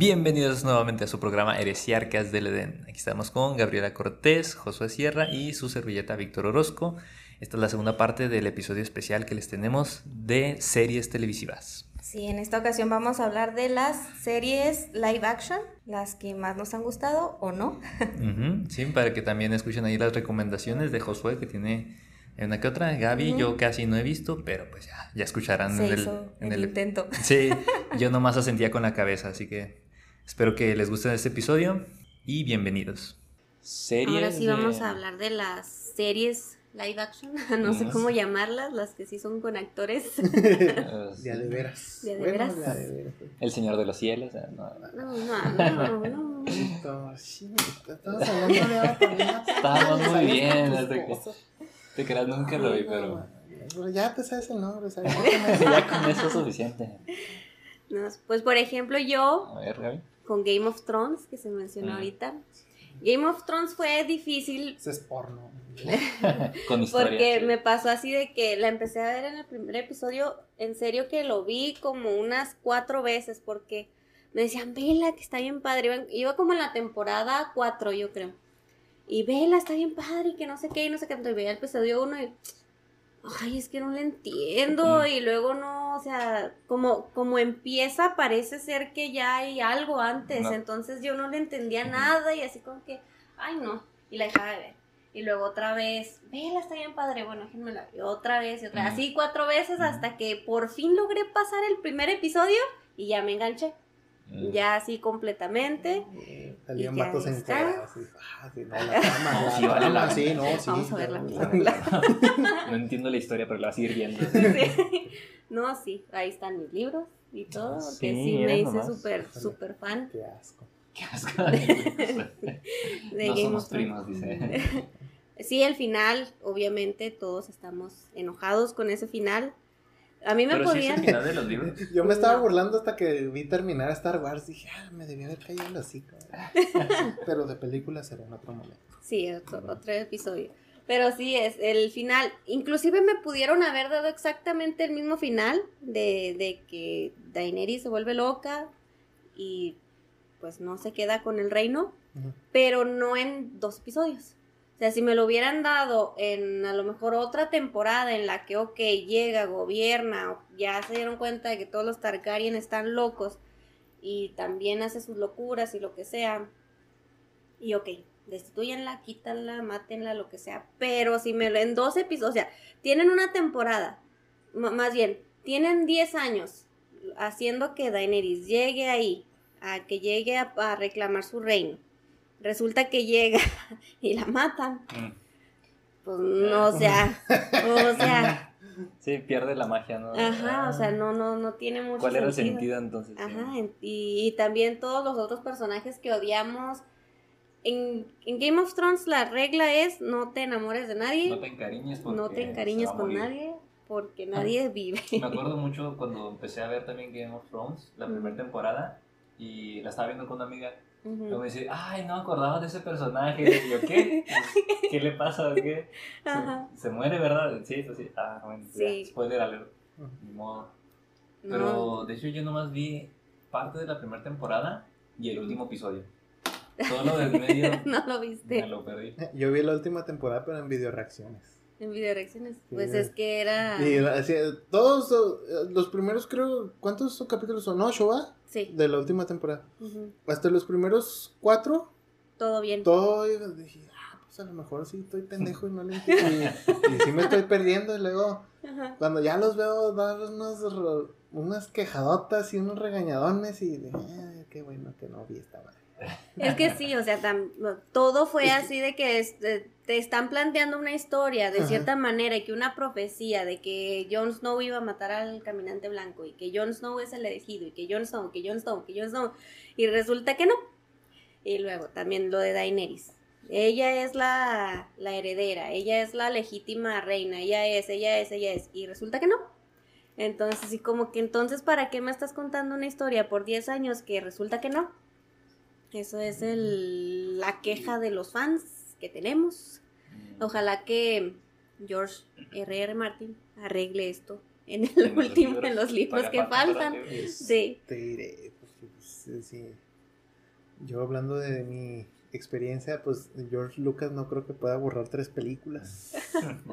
Bienvenidos nuevamente a su programa Heresiarcas del Edén. Aquí estamos con Gabriela Cortés, Josué Sierra y su servilleta Víctor Orozco. Esta es la segunda parte del episodio especial que les tenemos de series televisivas. Sí, en esta ocasión vamos a hablar de las series live action, las que más nos han gustado o no. Ujú, Sí, para que también escuchen ahí las recomendaciones de Josué que tiene una que otra. Gaby, yo casi no he visto, pero pues ya, ya escucharán Se en el, hizo en el el- intento. Sí, yo nomás asentía con la cabeza, así que espero que les guste este episodio y bienvenidos. Series Ahora sí de- vamos a hablar de las series live action, no sé cómo llamarlas, las que sí son con actores. Ya de veras. Ya de veras. de veras. El Señor de los Cielos. eh, no. No, no, no, Estamos hablando de Avatar. Estábamos muy bien, que- cosas. Te creas, nunca lo vi, pero ya te sabes el nombre, ¿sabes? ya con eso es suficiente. No, Pues por ejemplo yo A ver, Gaby. con Game of Thrones, que se mencionó Mm. ahorita. Game of Thrones fue difícil Ese es porno. Con historia. porque sí. me pasó así de que la empecé a ver en el primer episodio, en serio que lo vi como unas cuatro veces porque me decían, vela, que está bien padre. Iba, iba como en la temporada cuatro, yo creo. Y vela, está bien padre, y que no sé qué, y no sé qué. Entonces veía el episodio uno y, ay, es que no le entiendo. Mm. Y luego no, o sea, como, como empieza, parece ser que ya hay algo antes. No. Entonces yo no le entendía nada y así como que, ay, no. Y la dejaba de ver. Y luego otra vez, vela, está bien padre. Bueno, déjenme la ver. Otra vez y otra vez. Así cuatro veces hasta que por fin logré pasar el primer episodio y ya me enganché. Mm. Ya así completamente. Eh, Salían vatos en Ah, sí, no, la trama, No, sí, vale la sí, no, sí. Vamos a verla, vamos a verla. No entiendo la historia, pero la vas a ir viendo. Sí. No, sí, ahí están mis libros y todo. Que Sí, me hice súper, súper fan Qué asco. Qué asco. de no Game somos primos, dice. Sí, al final, obviamente, todos estamos enojados con ese final. A mí me Pero sí es podían. el final de los libros. Yo me estaba burlando hasta que vi terminar Star Wars. Dije, ah, me debía haber caído el hocico. Pero de película será en otro momento. Sí, otro, otro episodio. Pero sí, es el final. Inclusive me pudieron haber dado exactamente el mismo final de, de que Daenerys se vuelve loca y pues no se queda con el reino, pero no en dos episodios. Sea, si me lo hubieran dado en a lo mejor otra temporada en la que, ok, llega, gobierna, ya se dieron cuenta de que todos los Targaryen están locos y también hace sus locuras y lo que sea, y ok, destituyanla, quítanla, mátenla, lo que sea. Pero si me lo en dos episodios, o sea, tienen una temporada, más bien, tienen 10 años haciendo que Daenerys llegue ahí, a que llegue a reclamar su reino. Resulta que llega y la matan. Mm. Pues no, o sea, o sea, Sí, pierde la magia, ¿no? ajá, o sea, no, no, no tiene mucho ¿Cuál era el sentido. entonces? Ajá, y, y también todos los otros personajes que odiamos. En, en Game of Thrones la regla es no te enamores de nadie, No te encariñes porque no te encariñes con nadie, porque nadie vive. Me acuerdo mucho cuando empecé a ver también Game of Thrones, la primera temporada, y la estaba viendo con una amiga. Ujú. Luego me dice, ay, no me acordaba de ese personaje. Y yo, ¿qué? ¿Qué le pasa qué? Se-. Se, muere, ¿verdad? Sí, pues sí. Ah, bueno, Sí. ya, spoiler alert. Ujú. Ni modo. No. Pero de hecho yo nomás vi parte de la primera temporada y el último episodio. Todo lo del medio no lo me viste lo perdí. Yo vi la última temporada, pero en video reacciones. en video reacciones. Sí. Pues es que era. Y así, todos eh, los primeros, creo, ¿cuántos capítulos son? ¿Ocho, va? Sí. De la última temporada. ujú, Hasta los primeros cuatro, Todo bien. todo dije, ah, pues a lo mejor sí estoy pendejo y no le entiendo. Y, y sí me estoy perdiendo. Y luego, Ajá. cuando ya los veo dar unos, ro- unas quejadotas y unos regañadones, y de, "Ah, qué bueno que no vi esta madre. Es que sí, o sea, tam- todo fue así de que este, te están planteando una historia de Ajá. cierta manera y que una profecía de que Jon Snow iba a matar al caminante blanco y que Jon Snow es el elegido y que Jon Snow, que Jon Snow, que Jon Snow y resulta que no. Y luego también lo de Daenerys. Ella es la, la heredera, ella es la legítima reina, ella es, ella es, ella es y resulta que no. Entonces, sí, como que entonces, ¿para qué me estás contando una historia por 10 años que resulta que no? Eso es el, la queja de los fans que tenemos. Ojalá que George R.R. Martin arregle esto en el En los último, libros. en los libros que falta, faltan. todavía. Sí. Te diré. pues, pues, sí, sí. Yo hablando de mi experiencia, pues George Lucas no creo que pueda borrar tres películas.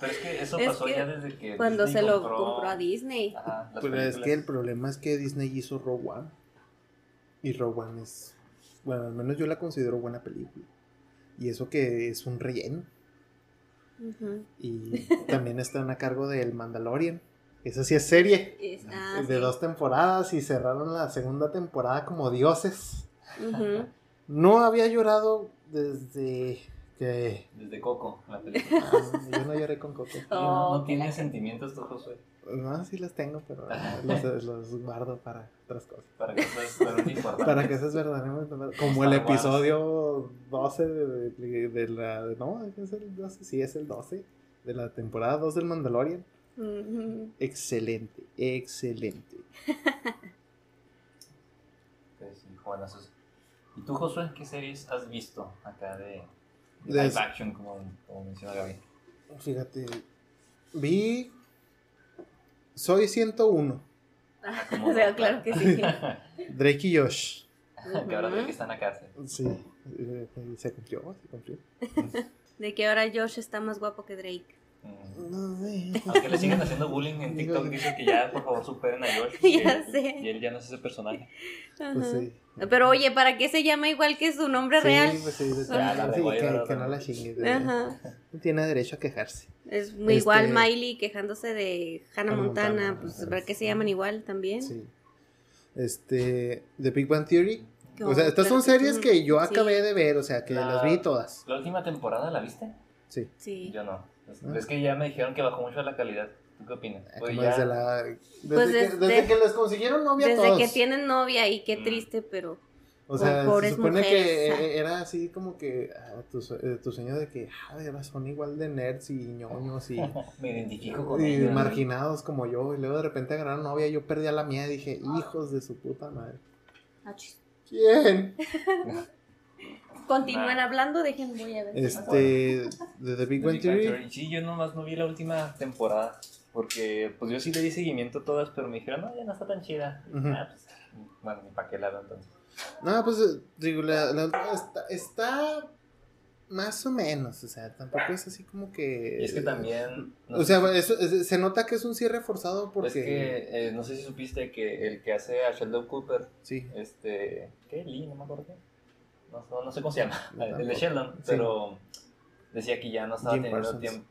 Pero es que eso Es pasó que ya desde que. Cuando Disney se lo compró- compró a Disney. Ajá, Pero es que el problema es que Disney hizo Rogue One. Y Rogue One es, bueno, al menos yo la considero buena película. Y eso que es un relleno. Y también están a cargo del Mandalorian. Esa sí es serie. Es- ah, de sí. dos temporadas y cerraron la segunda temporada como dioses. No había llorado desde Desde Coco, la película. Ah, yo no lloré con Coco. no, no tiene sentimientos tú, Josué. No, sí los tengo, pero los, los guardo para otras cosas. Para que eso es lo importante. Para que eso es verdaderamente como el episodio 12 de, de- de la... No, es el 12, sí es el 12 de la temporada 2 del Mandalorian. Excelente, excelente. Pues sí. ¿Y tú, Josué, qué series has visto acá de, de live action, como, como menciona Gaby? Fíjate, vi... Soy 101, Ah, ¿Cómo o sea, claro que sí. Drake y Josh. que ahora que está en la cárcel. Sí, eh, se cumplió, se cumplió. De que ahora Josh está más guapo que Drake. No sé. Aunque le siguen haciendo bullying en TikTok, dicen que ya por favor superen a George. Ya que- sé. Y él ya no es ese personaje. Pues sí. Pero oye, ¿para qué se llama igual que su nombre Sí, real? pues sí, Ya, la sí, que, no la chingue. sí. Ajá. No tiene derecho a quejarse. Es muy igual Este- Miley quejándose de Hannah Hannah Montana, Montana, pues. ¿para qué se llaman igual también? Sí. Este, The Big Bang Theory. No, o sea, estas son que series que yo Sí. acabé de ver, o sea, que La- las vi todas. ¿La última temporada la viste? Sí. Sí. Yo no. Es, Ah. que ya me dijeron que bajó mucho la calidad. ¿Tú qué opinas? Pues ya- desde la. Desde, Pues que, desde- desde que les consiguieron novia Desde todos. que tienen novia y qué Mm. triste, pero O sea, se supone mujeres, que ah. eh, era así como que ah, tu, eh, tu sueño de que ah, son igual de nerds y ñoños y, Me identifico con y ellos. marginados como yo. Y luego de repente agarraron novia y yo perdí a la mía y dije, hijos de su puta madre. ¿Quién? continúan Ah. hablando, dejen voy a ver. Este, de The Big Bang Theory. Sí, yo nomás no vi la última temporada. Porque pues yo sí le di seguimiento a todas, pero me dijeron, no, ya no está tan chida. Ah, pues, bueno, ni para qué la veo entonces. No, pues digo, la, la- está, está más o menos, o sea, tampoco es así como que... Y es que también. no O sea, si- eso, es- se nota que es un cierre forzado porque... Es que eh, no sé si supiste que el que hace a Sheldon Cooper, Sí, este. ¿Qué? Lee, no me acuerdo qué. No, no, no sé cómo se llama. El de. Sheldon, Sí. pero decía que ya no estaba Jim teniendo Parsons. tiempo.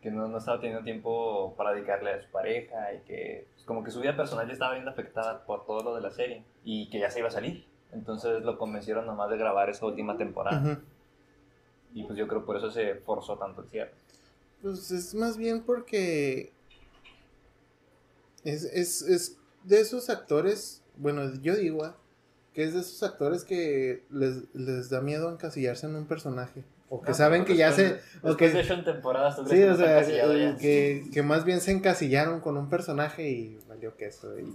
Que no, no estaba teniendo tiempo para dedicarle a su pareja y que pues, como que su vida personal ya estaba viendo afectada por todo lo de la serie y que ya se iba a salir. Entonces lo convencieron nomás de grabar esa última temporada. Y pues yo creo por eso se forzó tanto el cierre. Pues es más bien porque es, es, es de esos actores, bueno, yo digo ah, que es de esos actores que les, les da miedo encasillarse en un personaje. O que No, saben que ya se... o que- de temporadas, ¿tú crees Sí, que o sea, eh, que, que más bien se encasillaron con un personaje y valió queso. Y,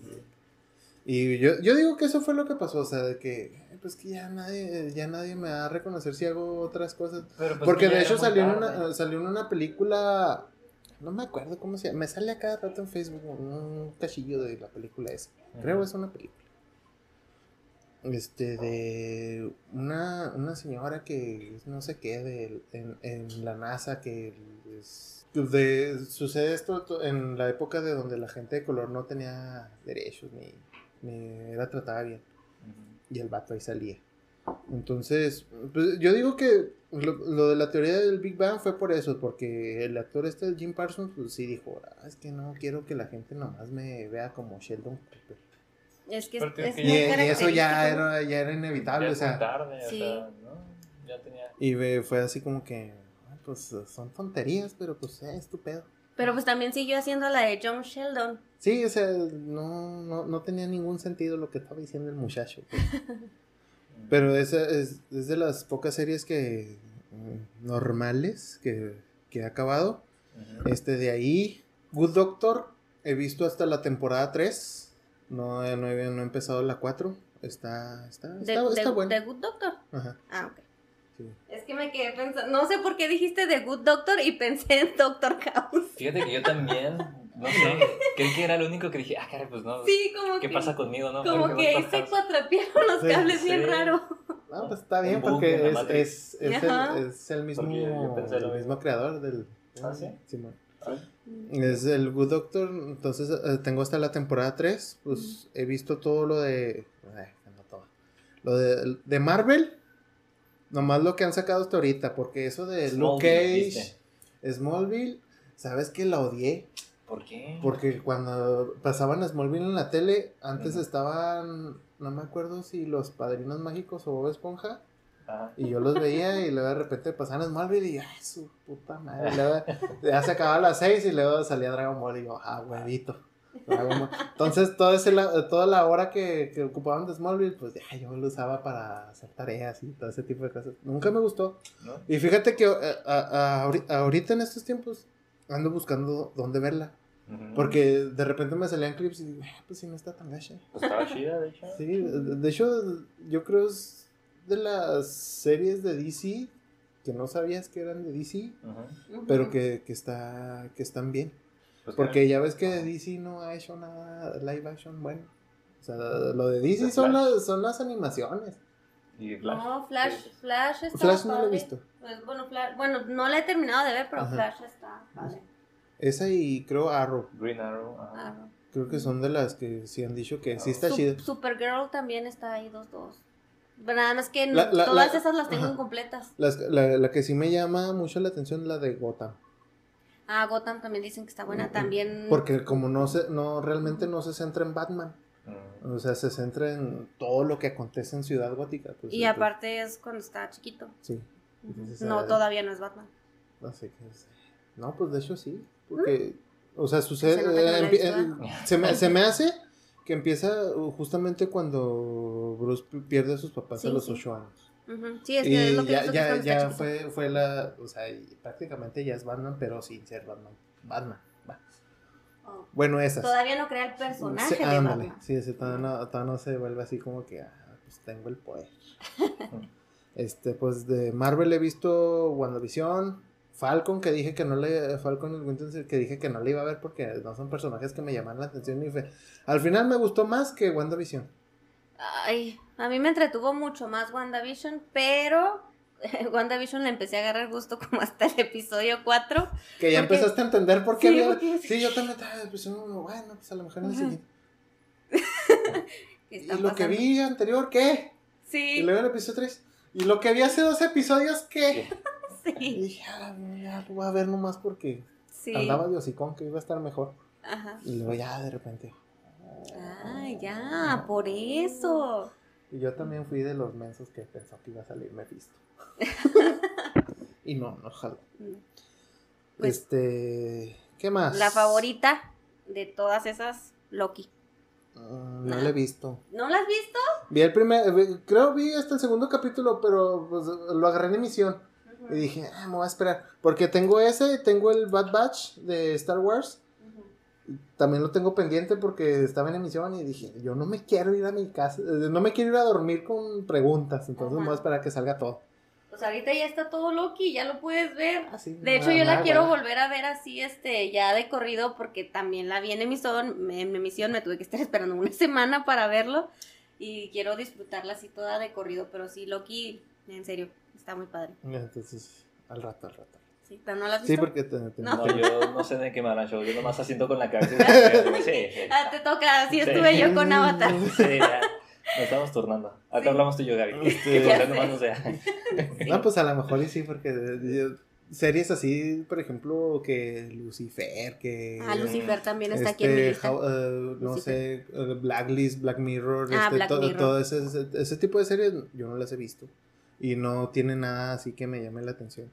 y yo, yo digo que eso fue lo que pasó, o sea, de que, pues que ya nadie, ya nadie me va a reconocer si hago otras cosas. Pero, pues, Porque que de hecho salió en, una, salió en una película, no me acuerdo cómo se llama, me sale a cada rato en Facebook un cachillo de la película esa. Creo Ujú. es una película. Este, de una, una señora que no sé qué, de, en, en la NASA, que es- de, sucede esto to- en la época de donde la gente de color no tenía derechos ni, ni era tratada bien. Y el vato ahí salía. Entonces, pues, yo digo que lo, lo de la teoría del Big Bang fue por eso, porque el actor este, Jim Parsons, pues sí dijo, "Ah, es que no quiero que la gente nomás me vea como Sheldon Cooper. Es que es, Pero tío, es que Y, muy y eso ya era, ya era inevitable, Ya o sea, tarde, o Sí. sea, ¿no? Ya tenía... y fue así como que, "Ah, pues son tonterías, pero pues eh, es tu pedo". Pero pues también siguió haciendo la de John Sheldon. Sí, o sea, no, no, no tenía ningún sentido lo que estaba diciendo el muchacho. pues. Pero esa es, es de las pocas series que normales que, que he acabado. Este de ahí, Good Doctor, he visto hasta la temporada 3. No, he- no, he, no he empezado la 4. Está, está, está, está de- bueno. de Good Doctor. Ajá, Ah, ok. sí. Es que me quedé pensando, no sé por qué dijiste The Good Doctor y pensé en Doctor House. Fíjate que yo también No sé, creí que era el único que dije, ah, caray, pues no. Sí, como ¿Qué que. pasa conmigo, no? Como ¿Por qué que no se cuatrapearon los Sí, cables bien raro. No, pues está bien porque es, es, es, el, es el mismo, Porque yo pensé lo el mismo creador del... ¿Ah, sí? Simón. Ah, Es el Good Doctor, entonces eh, tengo hasta la temporada 3, pues he visto todo lo de... eh, no todo. Lo de, de Marvel, nomás lo que han sacado hasta ahorita, porque eso de Luke Smallville, Cage, ¿viste? Smallville, ¿sabes que la odié? ¿Por qué? Porque cuando pasaban a Smallville en la tele, antes estaban, no me acuerdo si los Padrinos Mágicos o Bob Esponja, Ajá. y yo los veía y luego de repente pasaban a Smallville y ay, su puta madre. Luego ya se acababa a las 6 y luego salía Dragon Ball y yo, ah, huevito. Dragon Ball. Entonces, todo ese, toda la hora que, que ocupaban de Smallville, pues ya yo lo usaba para hacer tareas y todo ese tipo de cosas. Nunca me gustó. ¿No? Y fíjate que eh, a- a- ahori- ahorita en estos tiempos ando buscando dónde verla. Porque de repente me salían clips y digo, "Ah, pues sí, no está tan gacha. Pues estaba chida, de hecho. Sí, de de hecho, yo creo es de las series de DC que no sabías que eran de DC, pero que, que, está, que están bien. Pues Porque ya ves que DC no ha hecho nada live action bueno. O sea, lo de DC De son las, son las animaciones. Y Flash. No, Flash, Flash está Flash no lo he visto. Pues, bueno, Flash, bueno, no la he terminado de ver, pero Ajá. Flash está padre. Esa y creo Arrow. Green Arrow. Creo que son de las que sí han dicho que sí está Sup- chida. Supergirl también está ahí, dos, dos. Pero nada más que La- la- todas la- esas las tengo ajá. incompletas. Las- la, la que sí me llama mucho la atención es la de Gotham. Ah, Gotham también dicen que está buena. También. Porque como no se, no, realmente no se centra en Batman. Mm. O sea, se centra en todo lo que acontece en Ciudad Gótica. pues, Y entonces, aparte es cuando está chiquito. Sí. Entonces, No, todavía no es Batman. No sé qué es. No, pues de hecho sí. Porque, o sea, sucede. Se que eh, eh, se, me, se me hace que empieza uh, justamente cuando Bruce pi- pierde a sus papás a Sí, los sí. 8 años. Sí, es que y es lo que ya, que ya, ya fue, fue la. O sea, prácticamente ya es Batman, pero sin ser Batman. Batman. va. Oh. Bueno, esas. Todavía no crea el personaje Sí, de ándale. Batman. Sí, ese todavía no, todavía no se vuelve así como que, ah, pues tengo el poder. este, pues de Marvel he visto WandaVision, Falcon, que dije que no le, Falcon y Winter que dije que no le iba a ver porque no son personajes que me llaman la atención y fue, al final me gustó más que WandaVision. Ay, a mí me entretuvo mucho más WandaVision, pero WandaVision le empecé a agarrar gusto como hasta el episodio 4. Que ya Porque- empezaste a entender por qué Sí, había- porque- Sí, yo también estaba pues, bueno, pues a lo mejor en el siguiente. Y lo que vi anterior, ¿qué? Y Sí, luego el episodio 3. Y lo que vi hace dos episodios, ¿qué? Y dije, ah, ya lo voy a ver nomás porque sí. andaba de hocicón que iba a estar mejor. Ajá. Y luego ya de repente. Ay, ya, por eso. Y yo también fui de los mensos que pensó que iba a salir Mephisto. y no, no jaló. Pues- este. ¿Qué más? La favorita de todas esas, Loki. Mm, no la he visto. ¿No la has visto? Vi el primer. vi- Creo vi hasta el segundo capítulo, pero pues, lo agarré en emisión. Y dije, ah, me voy a esperar. Porque tengo ese, tengo el Bad Batch de Star Wars. También lo tengo pendiente porque estaba en emisión y dije, yo no me quiero ir a mi casa, eh, no me quiero ir a dormir con preguntas, entonces Ajá. me voy a esperar a que salga todo. Pues ahorita ya está todo Loki, ya lo puedes ver. Ah, sí, De hecho, yo la quiero volver a ver así, este, ya de corrido, porque también la vi en emisión, en emisión, me tuve que estar esperando una semana para verlo, y quiero disfrutarla así toda de corrido, pero sí, Loki, en serio, está muy padre. Entonces, al rato, al rato. Sí, pero no la has visto. Sí, porque te, te- No. No, yo no sé de qué me harán show. Yo nomás asiento con la cabeza. Sí, sí. Ah, te toca, así Sí. estuve yo con Avatar. Sí, ya. Nos estamos turnando. Acá Sí. hablamos tú y yo, Gaby. Este, nomás no sea. Sí. No, pues a lo mejor y sí, porque yo- series así, por ejemplo, que Lucifer, que... Ah, Lucifer también está aquí en mi este, lista. how- eh, no sé, eh, Blacklist, Black Mirror, Ah, este, Black to- Mirror. todo ese, ese, ese tipo de series yo no las he visto. Y no tiene nada así que me llame la atención.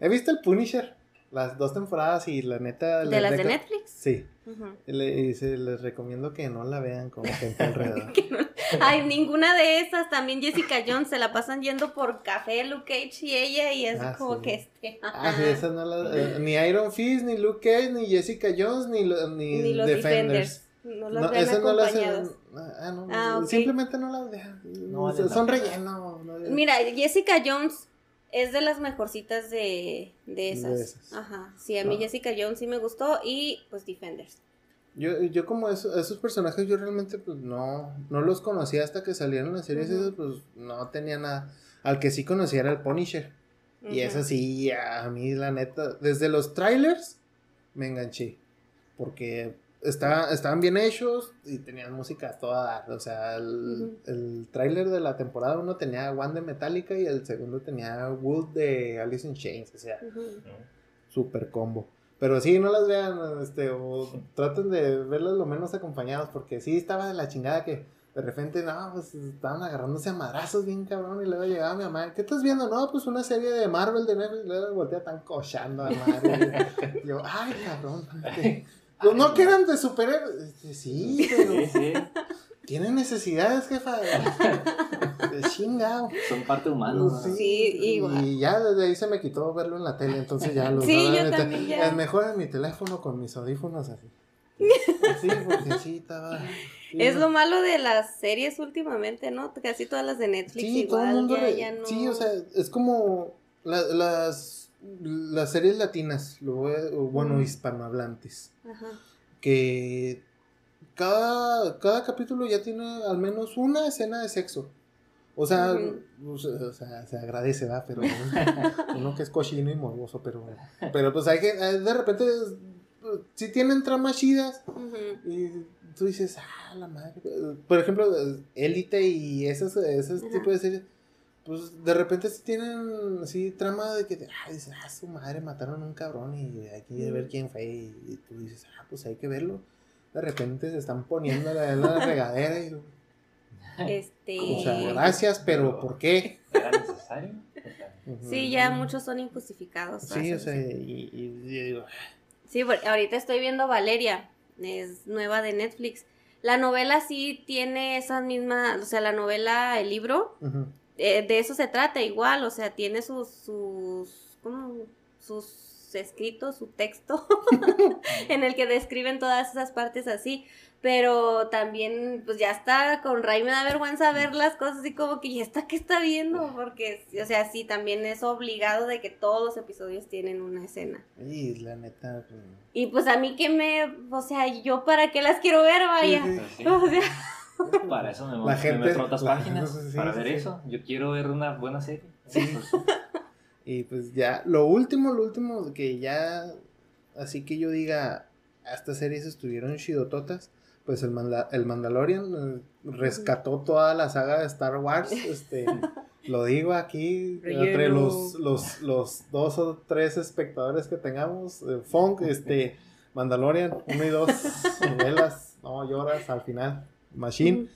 He visto el Punisher, las dos temporadas y la neta... ¿De las de Netflix? Sí, le- y se les recomiendo que no la vean con gente alrededor. Ay, ninguna de esas. También Jessica Jones se la pasan yendo por café, Luke Cage y ella, y es Ah, como sí. que este. Ah, sí, esas no las... eh, ni Iron Fist, ni Luke Cage, ni Jessica Jones, ni, lo- ni, Ni los Defenders. Defenders. No los No, vean no las... acompañados. Ah, no, Ah, simplemente no las vean. No son relleno. Mira, Jessica Jones es de las mejorcitas de, de esas. De esas. Ajá. Sí, a mí Ah. Jessica Jones sí me gustó y pues Defenders. Yo, yo como eso- esos personajes yo realmente pues no, no los conocía hasta que salieron las series Ujú. esas, pues no tenía nada. Al que sí conocía era el Punisher. Y Ujú. eso sí, a mí la neta, desde los trailers me enganché. Porque estaba- estaban bien hechos y tenían música a toda dar. O sea, el, Ujú. el tráiler de la temporada uno tenía One de Metallica y el segundo tenía Wood de Alice in Chains. O sea, Ujú. super combo. Pero sí, no las vean, este, o traten de verlas lo menos acompañados, porque sí estaba de la chingada que de repente, no, pues estaban agarrándose a madrazos bien cabrón, y luego llegaba mi mamá, ¿qué estás viendo? No, pues una serie de Marvel de Netflix, y luego voltea tan cochando a madre. Y yo, ay, cabrón. Pues no que eran de superhéroes. Este, Sí, pero Sí, sí. tienen necesidades, jefa. De chingado. Son parte humana. ¿no? Sí, igual. Y ya desde ahí se me quitó verlo en la tele, entonces ya lo Sí, yo también ya. Es mejor en mi teléfono con mis audífonos así. Sí, porque sí estaba. sí. Es lo malo de las series últimamente, ¿no? Casi todas las de Netflix Sí, todo igual el mundo. ya, re- ya no. Sí, o sea, es como la- las, las series latinas, lo voy a- o bueno, Mm. hispanohablantes, Ajá. que cada, cada capítulo ya tiene al menos una escena de sexo. O sea, Ujú. o sea, o sea, se agradece, ¿verdad? Pero uno que es cochino y morboso, pero, pero pues hay que, de repente, si tienen tramas chidas, y tú dices, ah, la madre. Por ejemplo, Élite y esos, esos Ajá. tipos de series, pues de repente sí tienen así trama de que, ah, dices, ah, su madre mataron a un cabrón y hay que ver Mm. quién fue. Y, tú dices, ah, pues hay que verlo. De repente se están poniendo la, la regadera y, Este. o sea, gracias, pero ¿por qué? ¿Era necesario? Sí, ya muchos son injustificados. Sí, o sea, y, y- y digo, Sí, porque ahorita estoy viendo Valeria, es nueva de Netflix. La novela sí tiene esas mismas, o sea, la novela, el libro. Eh, de eso se trata igual, o sea, tiene sus, sus, ¿cómo? Sus escritos, su texto, en el que describen todas esas partes así, pero también, pues ya está, con Ray me da vergüenza ver las cosas así como que, ¿y esta qué está viendo? Porque, o sea, sí, también es obligado de que todos los episodios tienen una escena. Y la neta. pues, Y pues a mí que me, o sea, yo para qué las quiero ver, vaya. Sí, Pero sí, O sea, Para eso me, La me gente- meto a otras la- páginas. sí, para sí, ver sí. eso. Yo quiero ver una buena serie. Sí. Pues, Y pues ya, lo último, lo último que ya, así que yo diga, "Ah, estas series estuvieron chidototas, pues el, Manda- el Mandalorian eh, rescató toda la saga de Star Wars, este, lo digo aquí, Relleno. entre los, los, los dos o tres espectadores que tengamos, eh, Funk, este, Mandalorian, uno y dos, novelas, no lloras al final, Machine,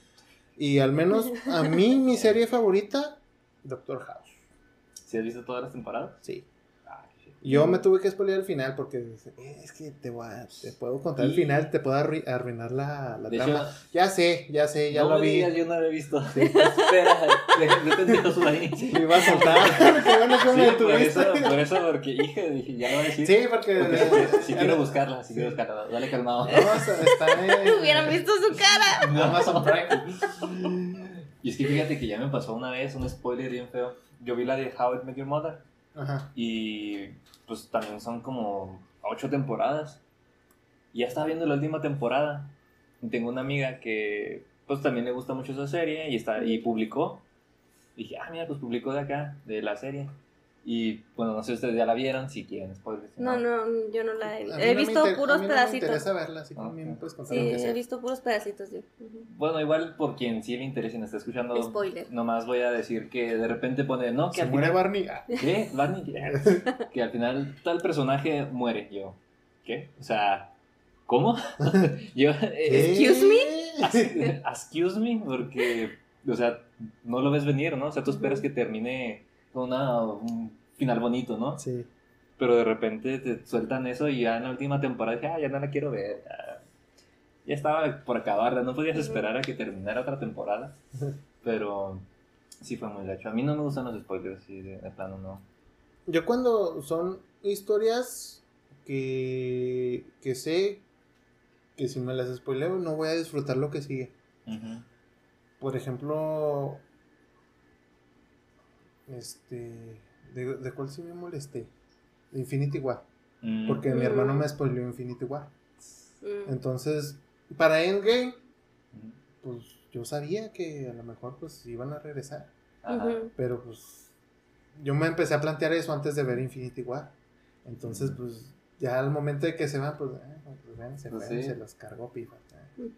y al menos a mí mi serie favorita, Doctor House. ¿Sí has visto todas las temporadas? Sí. Yo me tuve que spoilear el final porque eh, es que te, voy a- te puedo contar el final, te puedo arrui- arruinar la, la trama. hecho, ya sé, ya sé, ya no lo me vi. digas, yo no lo he visto. Espera, yo te entiendo su ahí. Lo iba a soltar. Qué bueno que me Sí, por eso, por eso, porque hije, dije, ya lo voy a decir. Sí, porque. Porque si, si quiero buscarla, si quiero buscarla, dale calmado. A- está en. hubieran visto su cara. No. Amazon Prime. Y es que fíjate que ya me pasó una vez un spoiler bien feo. Yo vi la de How I Met Your Mother Ajá. y pues también son como ocho temporadas. Ya estaba viendo la última temporada. Y tengo una amiga que pues también le gusta mucho esa serie y, está, y publicó. Dije, ah, mira, pues publicó de acá, de la serie. Y bueno, no sé si ustedes ya la vieron, si quieren spoilers. si No, no, yo no la he He no me visto inter- a puros mí no pedacitos. Me interesa verla, así que Ah, a mí me ok. puedes contar Sí, lo que he visto puros pedacitos. sí. Bueno, igual por quien sí le interese y me está escuchando, Spoiler. nomás voy a decir que de repente pone, no, que Se al muere final- Barney. Ah, ¿Qué? Barney, ¿qué? que al final tal personaje muere. Yo, ¿qué? O sea, ¿cómo? Yo, eh, Excuse me? as- excuse me, porque, o sea, no lo ves venir, ¿no? O sea, tú esperas que termine una, un final bonito, ¿no? Sí. Pero de repente te sueltan eso y ya en la última temporada dije, ah, ya no la quiero ver. Ya, ya estaba por acabarla, no podías esperar a que terminara otra temporada. Pero sí fue muy gacho. A mí no me gustan los spoilers, sí, de, de plano no. Yo cuando son historias que, que sé que si me las spoileo no voy a disfrutar lo que sigue. Ujú. Por ejemplo, este, ¿de, de cuál sí me molesté? De Infinity War. Mm. Porque mi Mm. hermano me spoileó Infinity War. Mm. Entonces, para Endgame, pues yo sabía que a lo mejor pues iban a regresar. Ajá. Pero pues yo me empecé a plantear eso antes de ver Infinity War. Entonces, pues ya al momento de que se van, pues, eh, pues ven, se Pues fueron, sí. se los cargó pifa. eh.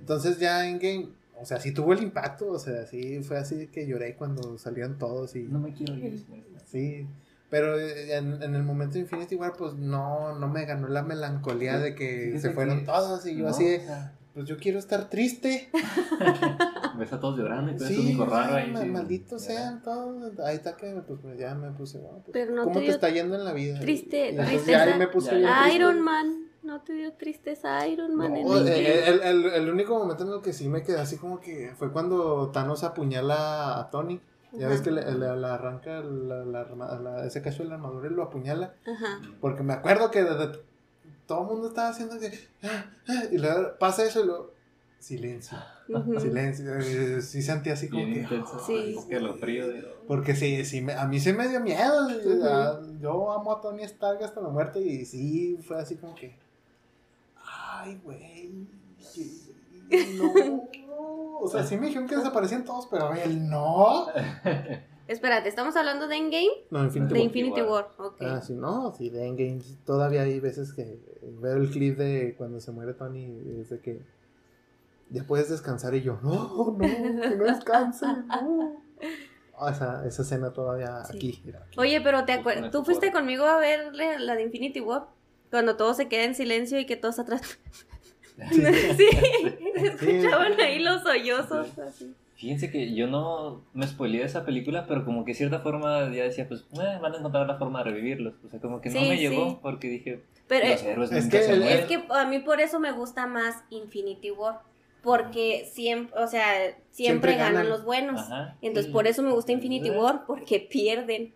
Entonces ya Endgame, o sea, sí tuvo el impacto, o sea, sí fue así que lloré cuando salieron todos y No me quiero ir. sí. Pero en, en el momento de Infinity War, pues no, no me ganó la melancolía de que se fueron que- todos y yo No, así de, o sea, pues yo quiero estar triste. Ves a todos llorando y todo Sí, es único raro ahí. sí. malditos sean todos. Ahí está que pues, pues, ya me puse, bueno, pues, Pero no ¿cómo te está yendo en la vida? triste- entonces ya ahí me puse Ya, bien ya. triste. Iron Man. ¿No te dio tristeza Iron Man en No, eh, el, el- el único momento en el que sí me quedé así como que fue cuando Thanos apuñala a Tony. Ya ves que le, le- le arranca la, la ese cacho de la armadura y lo apuñala. Ajá. Porque me acuerdo que todo el mundo estaba haciendo que. ah, ah, y luego pasa eso y luego. Silencio. Ujú. Silencio. eh, Sí sentí así como Bien que. Sí. Que lo frío. de- Porque sí, sí me- a mí se me dio miedo. Ah, Yo amo a Tony Stark hasta la muerte y sí fue así como que. Ay, güey. No. O sea, sí me dijeron que desaparecían todos, pero él no. Espérate, ¿estamos hablando de Endgame? No, Infinity De War. Infinity War, ok. Ah, sí, no, sí, de Endgame. Todavía hay veces que veo el clip de cuando se muere Tony, es de que ya puedes descansar y yo, no, no, que no descanse, no. Ah, esa, esa escena todavía Sí. aquí. mira, aquí. Oye, pero te acuerdas, ¿tú fuiste conmigo a ver la de Infinity War? Cuando todo se queda en silencio y que todos atrás... sí, escuchaban ahí los sollozos así. Fíjense que yo no me spoileé de esa película, pero como que de cierta forma ya decía, pues eh, van a encontrar la forma de revivirlos. O sea, como que no Sí, me llegó porque dije, Pero los eh, héroes es nunca que se mueren. es que a mí por eso me gusta más Infinity War. Porque siempre, o sea, siempre, Siempre ganan ganan. los buenos. Ajá. Entonces por eso me gusta Infinity War, porque pierden.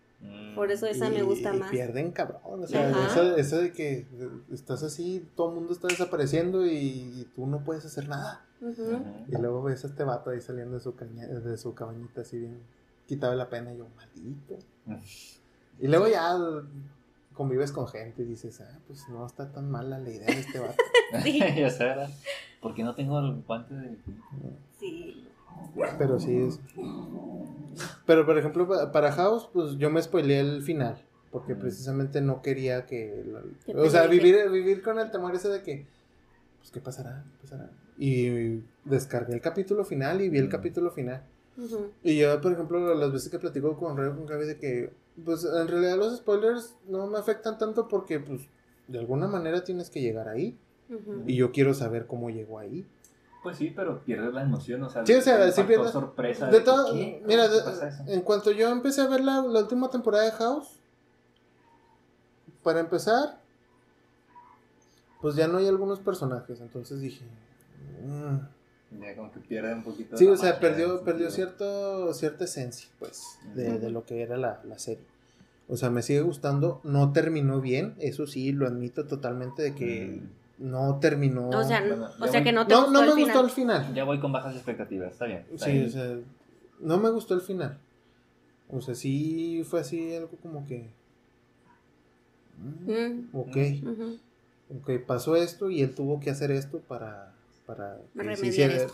Por eso esa me Y- gusta y más. pierden cabrón. O sea, eso, eso de que estás así, todo el mundo está desapareciendo y, y tú no puedes hacer nada. Y luego ves a este vato ahí saliendo de su, caña- de su cabañita así bien quitado la pena y yo, maldito. Mm. Y luego ya convives con gente y dices, ah, pues no está tan mala la idea de este vato. Sí. ya sé, ¿verdad? Porque no tengo el guante de... Sí. Pero sí es. Pero por ejemplo, pa- para House, pues yo me spoileé el final. Porque precisamente no quería que. O sea, vivir, vivir con el temor ese de que. Pues, ¿qué pasará? ¿Qué pasará? Y descargué el capítulo final y vi el Mm. capítulo final. Y yo, por ejemplo, las veces que platico con Rey o con Gaby de que, pues en realidad los spoilers no me afectan tanto porque, pues, de alguna manera tienes que llegar ahí. Y yo quiero saber cómo llegó ahí. Pues sí, pero pierdes la emoción, o sea, Sí, o sea, el sí factor pierdes- sorpresa. De todo, ¿qué? mira, en cuanto yo empecé a ver la, la última temporada de House, para empezar, pues ya no hay algunos personajes, entonces dije, mm. Ya como que pierde un poquito. sí, o sea, perdió, perdió cierto, cierta esencia, pues, de lo que era la, la serie. O sea, me sigue gustando, no terminó bien, eso sí, lo admito totalmente de que Mm. No terminó. O sea, o que no te no, gustó no el me final. gustó el final. Ya voy con bajas expectativas, está bien. está Sí, bien. o sea, no me gustó el final. O sea, sí fue así algo como que. mm, Mm, Ok, ujú. ok, pasó esto y él tuvo que hacer esto para. Para Remediar hiciera- esto.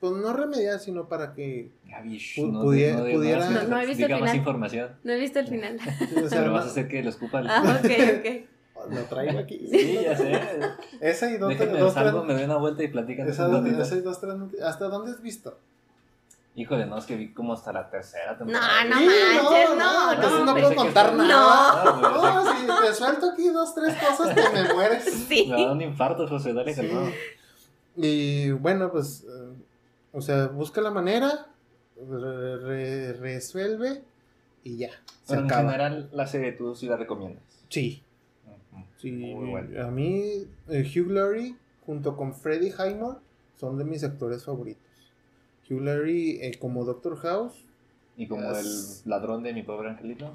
Pues no remediar, sino para que. Pu- no, pudie- no, no, pudiera- no, No, no he visto el más final. información. No he visto el final. o sea, Pero vas a hacer que lo escupa el... ah, ok, ok. Lo traigo aquí. Sí, ya sé. Esa y dos, Déjenme dos, salgo, tres- me doy una vuelta y platican esa- esa y dos, tres ¿Hasta dónde has visto? Híjole, no, es que vi como hasta la tercera No, temporada. no Sí, manches, no, no, no. entonces no hombre. puedo contar que- nada. No, No, si te suelto aquí dos, tres cosas, te me mueres. Sí. Me da un infarto, José, dale Sí. calmado. Y bueno, pues, eh, o sea, busca la manera, re- re- resuelve y ya, se Pero en acaba. general, la serie tú sí la recomiendas. Sí. Sí. Muy bueno. A mí, eh, Hugh Laurie junto con Freddie Highmore son de mis actores favoritos. Hugh Laurie eh, como Doctor House. Y como Es- el ladrón de mi pobre angelito.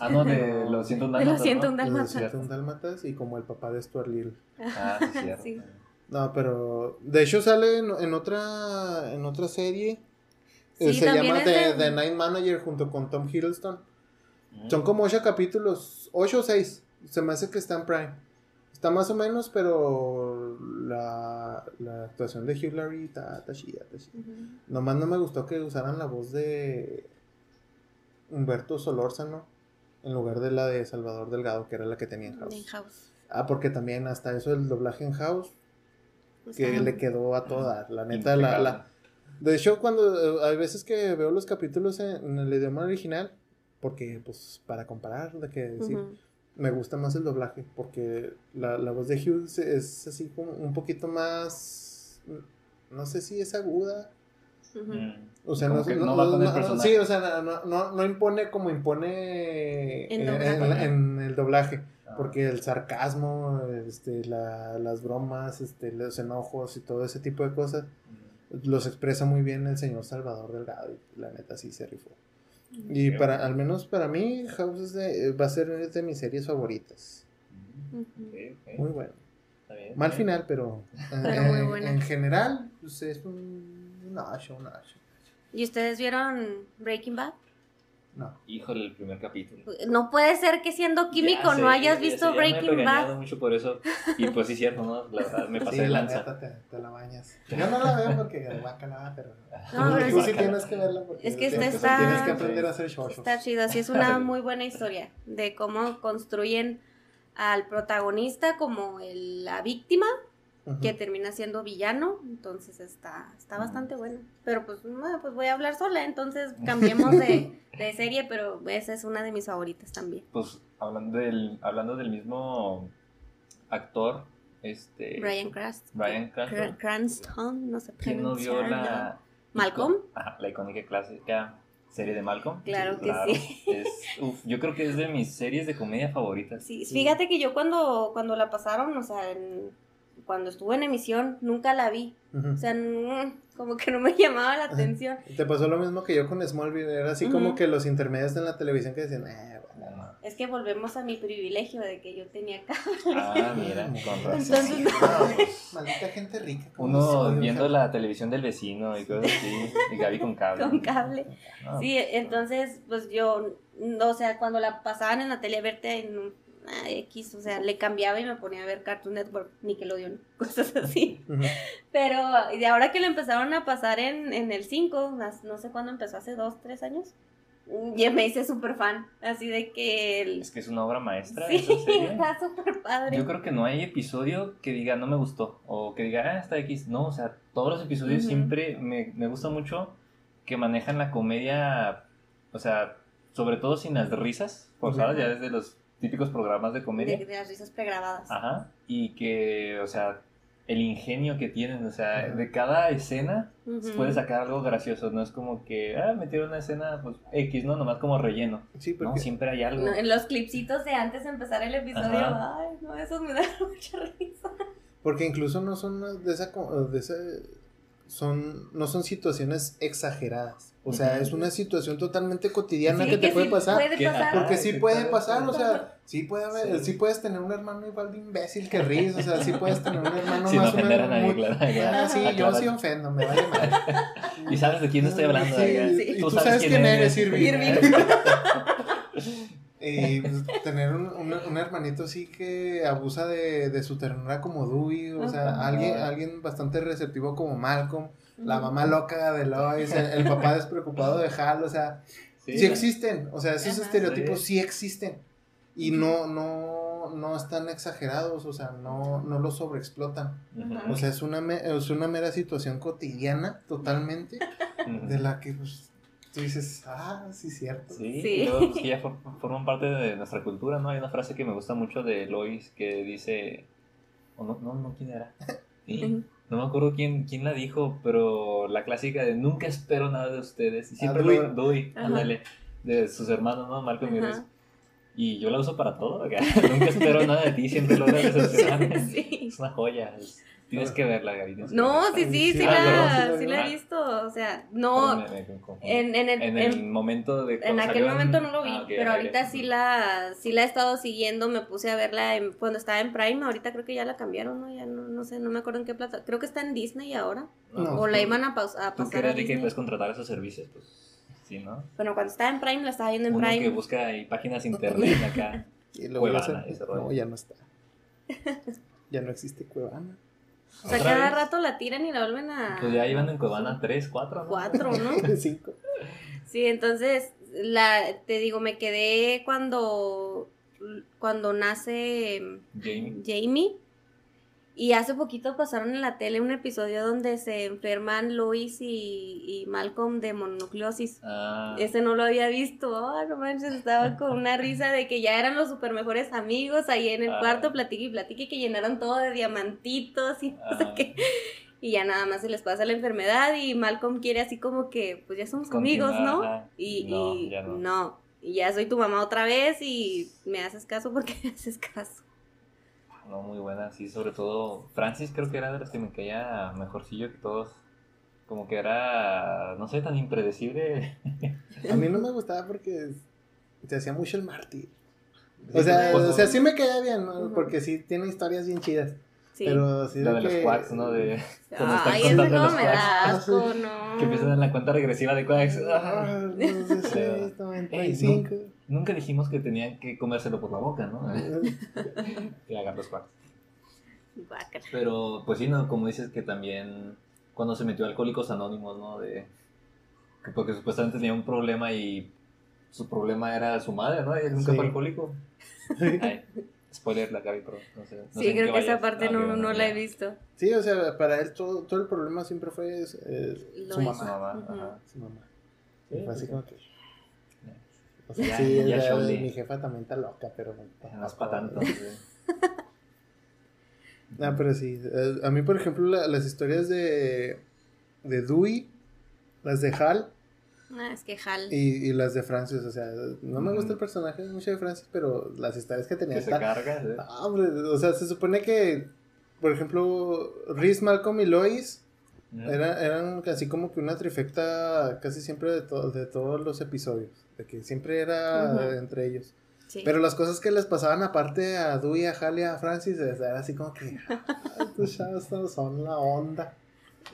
Ah, no, de los 101 De los dálmatas, 101 ¿no? dálmatas. de 101 Dálmatas y como el papá de Stuart Little. Ah, sí, cierto. Sí. No, pero de hecho sale en, en otra en otra serie. Eh, Sí, se llama The, de- The Night Manager junto con Tom Hiddleston. Mm. Son como ocho capítulos, ocho o seis. Se me hace que está en Prime. Está más o menos, pero la, la actuación de Hugh Laurie está, está chida, está chida. Ujú. Nomás no me gustó que usaran la voz de Humberto Solórzano en lugar de la de Salvador Delgado, que era la que tenía en En House. House. Ah, porque también hasta eso el doblaje en House Pues, que le quedó a toda. La neta, la, la- De hecho, cuando eh, hay veces que veo los capítulos en, en el idioma original, porque pues para comparar, de qué decir. Me gusta más el doblaje, porque la, la voz de Hughes es así como un poquito más, no sé si es aguda. Mm. o sea, no, no- no va con el no- personaje. sí, o sea, no, no, no impone como impone En en, doblaje. en el doblaje. Ah. Porque el sarcasmo, este, la- las bromas, este, los enojos y todo ese tipo de cosas Mm. los expresa muy bien el señor Salvador Delgado y la neta sí se rifó. Y para, al menos para mí, House es de- va a ser es de mis series favoritas. Muy bueno. Está bien, Mal está bien. final, pero, Pero en, muy en- buena. en general, pues es un, un ocho, un ocho. ¿Y ustedes vieron Breaking Bad? No. Híjole, el primer capítulo. No puede ser que siendo químico Ya sé, no hayas ya visto me Breaking regañado Bad. mucho por eso. Y pues sí, cierto, ¿no? La verdad, me pasé Sí, de la lanza. te, te la bañas. Yo no la veo porque vaca nada, pero. No, pero tú es- sí tienes que verla porque es que esta está- tienes que aprender a hacer shows. Está chido, sí es una muy buena historia de cómo construyen al protagonista como el- la víctima que termina siendo villano, entonces está, está bastante buena. Pero pues, bueno, pues voy a hablar sola, entonces cambiemos de, de serie, pero esa es una de mis favoritas también. Pues hablando del, hablando del mismo actor, este. Brian Crast. Brian Cranston. Cr- Cranston, no sé ¿Quién no vio la. ¿Malcolm? Ajá, la icónica clásica serie de Malcolm. Claro que sí. Es, uf, yo creo que es de mis series de comedia favoritas. Sí, fíjate que yo cuando, cuando la pasaron, o sea, en- cuando estuvo en emisión, nunca la vi. O sea, mm, como que no me llamaba la atención. Te pasó lo mismo que yo con Smallville, era así como que los intermedios en la televisión que decían, eh, bueno, no. Es que volvemos a mi privilegio de que yo tenía cable. Ah, mira, con razón. Entonces, No, pues, maldita gente rica. Uno soy, viendo o sea. la televisión del vecino y cosas así. Y Gaby con cable. Con cable. Sí, entonces, pues yo, no, o sea, cuando la pasaban en la tele a verte en un- ah, X, o sea, le cambiaba y me ponía a ver Cartoon Network, Nickelodeon, cosas así. Pero de ahora que lo empezaron a pasar en, en el 5, as- no sé cuándo empezó, hace dos, tres años, mm, ya me hice súper fan, así de que... El... Es que es una obra maestra Sí, está súper padre. Yo creo que no hay episodio que diga no me gustó o que diga ah, está X. No, o sea, todos los episodios siempre me, me gusta mucho que manejan la comedia, o sea, sobre todo sin las risas forzadas, Ujú. ya desde los típicos programas de comedia. de, de las risas pregrabadas. Ajá. Y que, o sea, el ingenio que tienen, o sea, de cada escena Ujú. se puede sacar algo gracioso, no es como que, ah, metieron una escena, pues, X, ¿no? Nomás como relleno. Sí, No, porque siempre hay algo. No, en los clipsitos de antes de empezar el episodio, Ajá. ay, no, esos me dan mucha risa. Porque incluso no son de esa, de esa son, no son situaciones exageradas. O sea, es una situación totalmente cotidiana Sí, que te puede sí pasar. puede pasar. Porque sí puede pasar, o sea, sí puede haber, Sí. sí. puedes tener un hermano igual de imbécil que Riz, o sea, sí puedes tener un hermano Sin más o ofender a menos nadie, muy- claro. Ah, sí, yo sí ofendo, me vale madre. Y sabes de quién estoy hablando. Sí, oiga. y tú sabes quién eres, Irving. Irving. Y pues, tener un, un- un hermanito así que abusa de, de su ternura como Dewey, o sea, Ajá. alguien, alguien bastante receptivo como Malcolm, la mamá loca de Lois, el, el papá despreocupado de Hal, o sea, sí, existen, o sea, esos Ajá. estereotipos Sí. sí existen y no, no, no están exagerados, o sea, no, no los sobreexplotan. O sea, es una, me- es una mera situación cotidiana totalmente de la que pues, tú dices, ah, sí, cierto. Sí, Sí. y luego, pues, ya for- forman parte de nuestra cultura, ¿no? Hay una frase que me gusta mucho de Lois que dice, o no, no, no, ¿quién era? Sí, no me acuerdo quién, quién la dijo, pero la clásica de nunca espero nada de ustedes. Y siempre Ah, lo doy, Ajá. ándale, de sus hermanos, ¿no? Ajá. Reese. Y yo la uso para todo, nunca espero nada de ti, siempre logras decepcionarme. Sí. Es una joya. es- tienes que verla, Gaby. que No, verla. sí, sí, sí, Sí, la, ah, sí la ah. he visto, o sea, no, Me- me confundí. en, en el, En en- el momento de En aquel momento no lo vi, Ah, pero ahorita sí la, sí la he estado siguiendo, me puse a verla en- cuando estaba en Prime, ahorita creo que ya la cambiaron, ¿no? Ya no, no sé, no me acuerdo en qué plata, creo que está en Disney ahora, No, o la iban a, a Tú que pasar a de que Disney. puedes contratar esos servicios, pues sí, ¿no? Bueno, cuando estaba en Prime, la estaba viendo en Uno que Prime. busca ahí páginas internet acá. Y luego ya Cuevana, se- ese rollo. no, ya no está. Ya no existe Cuevana. O sea, ¿Otra cada vez? rato la tiran y la vuelven a... Pues ya iban en Cuevana 3, 4, ¿no? Cuatro, ¿no? Cinco. Sí, entonces, la, te digo, me quedé cuando, cuando nace Jamie. Jamie. Y hace poquito pasaron en la tele un episodio donde se enferman Lois y, y Malcolm de mononucleosis. Ah, Ese no lo había visto. Ah, no manches, estaba con una risa de que ya eran los super mejores amigos ahí en el Ah. cuarto, platique y platique, que llenaron todo de diamantitos y no sé Ah. qué. Y ya nada más se les pasa la enfermedad y Malcolm quiere así como que, pues ya somos amigos, ¿no? ajá. Y, No, y ya no. no. Y ya soy tu mamá otra vez y me haces caso porque me haces caso. No, muy buena, sí, sobre todo Francis creo que era de las que me caía mejorcillo que todos. Como que era, no sé, tan impredecible. A mí no me gustaba porque te hacía mucho el mártir. O sea, Pues, o sea, sí me caía bien, ¿no? Porque sí tiene historias bien chidas. Sí. Pero sí Lo de de los quacks, ¿no? De, cuando están Ay, ese contando los me quacks. da asco, Ah, ¿no? Que empiezan en la cuenta regresiva de quacks. Ah, Ah. 96, 95. Nunca dijimos que tenían que comérselo por la boca, ¿no? que hagan los. Guácala. Pero, pues sí, ¿no? Como dices que también cuando se metió a Alcohólicos Anónimos, ¿no? De, que porque supuestamente tenía un problema y su problema era su madre, ¿no? Y él nunca Sí. fue alcohólico. Ay, spoiler, la Gaby, pero no sé. no sé Sí, en creo que esa parte Ah, no, no ok, la he visto. Sí, o sea, para él todo, todo el problema siempre fue eh, su Lois. Su mamá. mamá, Ujú. ajá. Su mamá. Sí, fue así sí. como que. O sea, Ya, sí, ya mi jefa también está loca, pero no. Es para tanto. No, sí. pero sí. eh, A mí, por ejemplo, la- las historias de. de Dewey, las de Hal Ah, es que Hal. y, y las de Francis. O sea, no me gusta el personaje mucho de Francis, pero las historias que tenía. Que se. Ah, hombre, o sea, se supone que, por ejemplo, Reese, Malcolm y Lois Ujú. Era- eran así como que una trifecta casi siempre de, to- de todos los episodios. De que siempre era entre ellos. Sí. Pero las cosas que les pasaban aparte a Dewey, a Hal y a Francis, era así como que. "Ah, Estos chavos son la onda.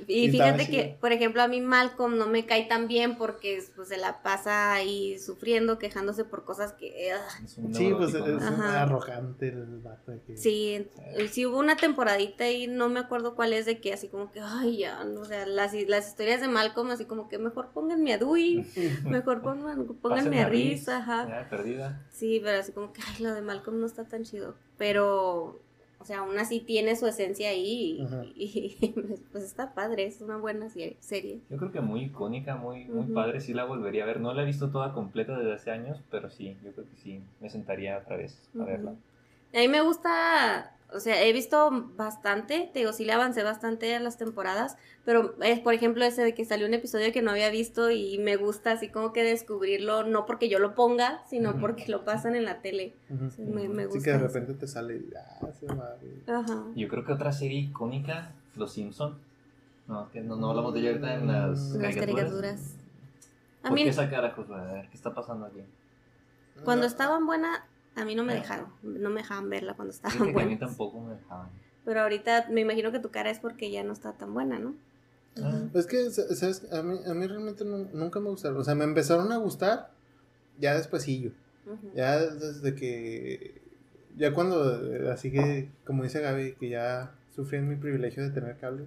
Y Y fíjate que, chido. por ejemplo, a mí Malcolm no me cae tan bien porque pues, se la pasa ahí sufriendo, quejándose por cosas que... ugh. Es un Sí, pues es, es arrogante el vato. de que- Sí, eh, sí hubo una temporadita y no me acuerdo cuál es de que así como que, ay, ya, no, o sea, las, las historias de Malcolm así como que mejor pónganme a Dewey, mejor pongan- pónganme a Riz, ajá. Ya, perdida. Sí, pero así como que, ay, lo de Malcolm no está tan chido. Pero, sea, aún así tiene su esencia ahí y, pues está padre, es una buena se- serie. Yo creo que muy icónica, muy, muy padre. Sí la volvería a ver. No la he visto toda completa desde hace años, pero sí, yo creo que sí. Me sentaría otra vez a verla. A mí me gusta, o sea, he visto bastante, te digo, sí le avancé bastante a las temporadas, pero es, por ejemplo, ese de que salió un episodio que no había visto y me gusta así como que descubrirlo, no porque yo lo ponga, sino porque lo pasan en la tele. Sí, me, me Así gusta. que de eso. repente te sale. y, Ah, se madre. Ajá. Yo creo que otra serie icónica, Los Simpson. No, que no, no hablamos de ella ahorita en las Mm. Las caricaturas. caricaturas. A ¿Por mí, qué esa? A ver, ¿qué está pasando aquí? cuando No, estaban buenas, a mí no me Ah. dejaron, no me dejaban verla cuando estaban que a mí tampoco me dejaban. Pero ahorita me imagino que tu cara es porque ya no está tan buena, ¿no? Ah. Es que, sa- ¿sabes? A mí, a mí realmente nu- nunca me gustaron. O sea, me empezaron a gustar ya después yo. Ujú. Ya desde que. Ya cuando. eh, Así que, como dice Gaby, que ya sufrí en mi privilegio de tener cable.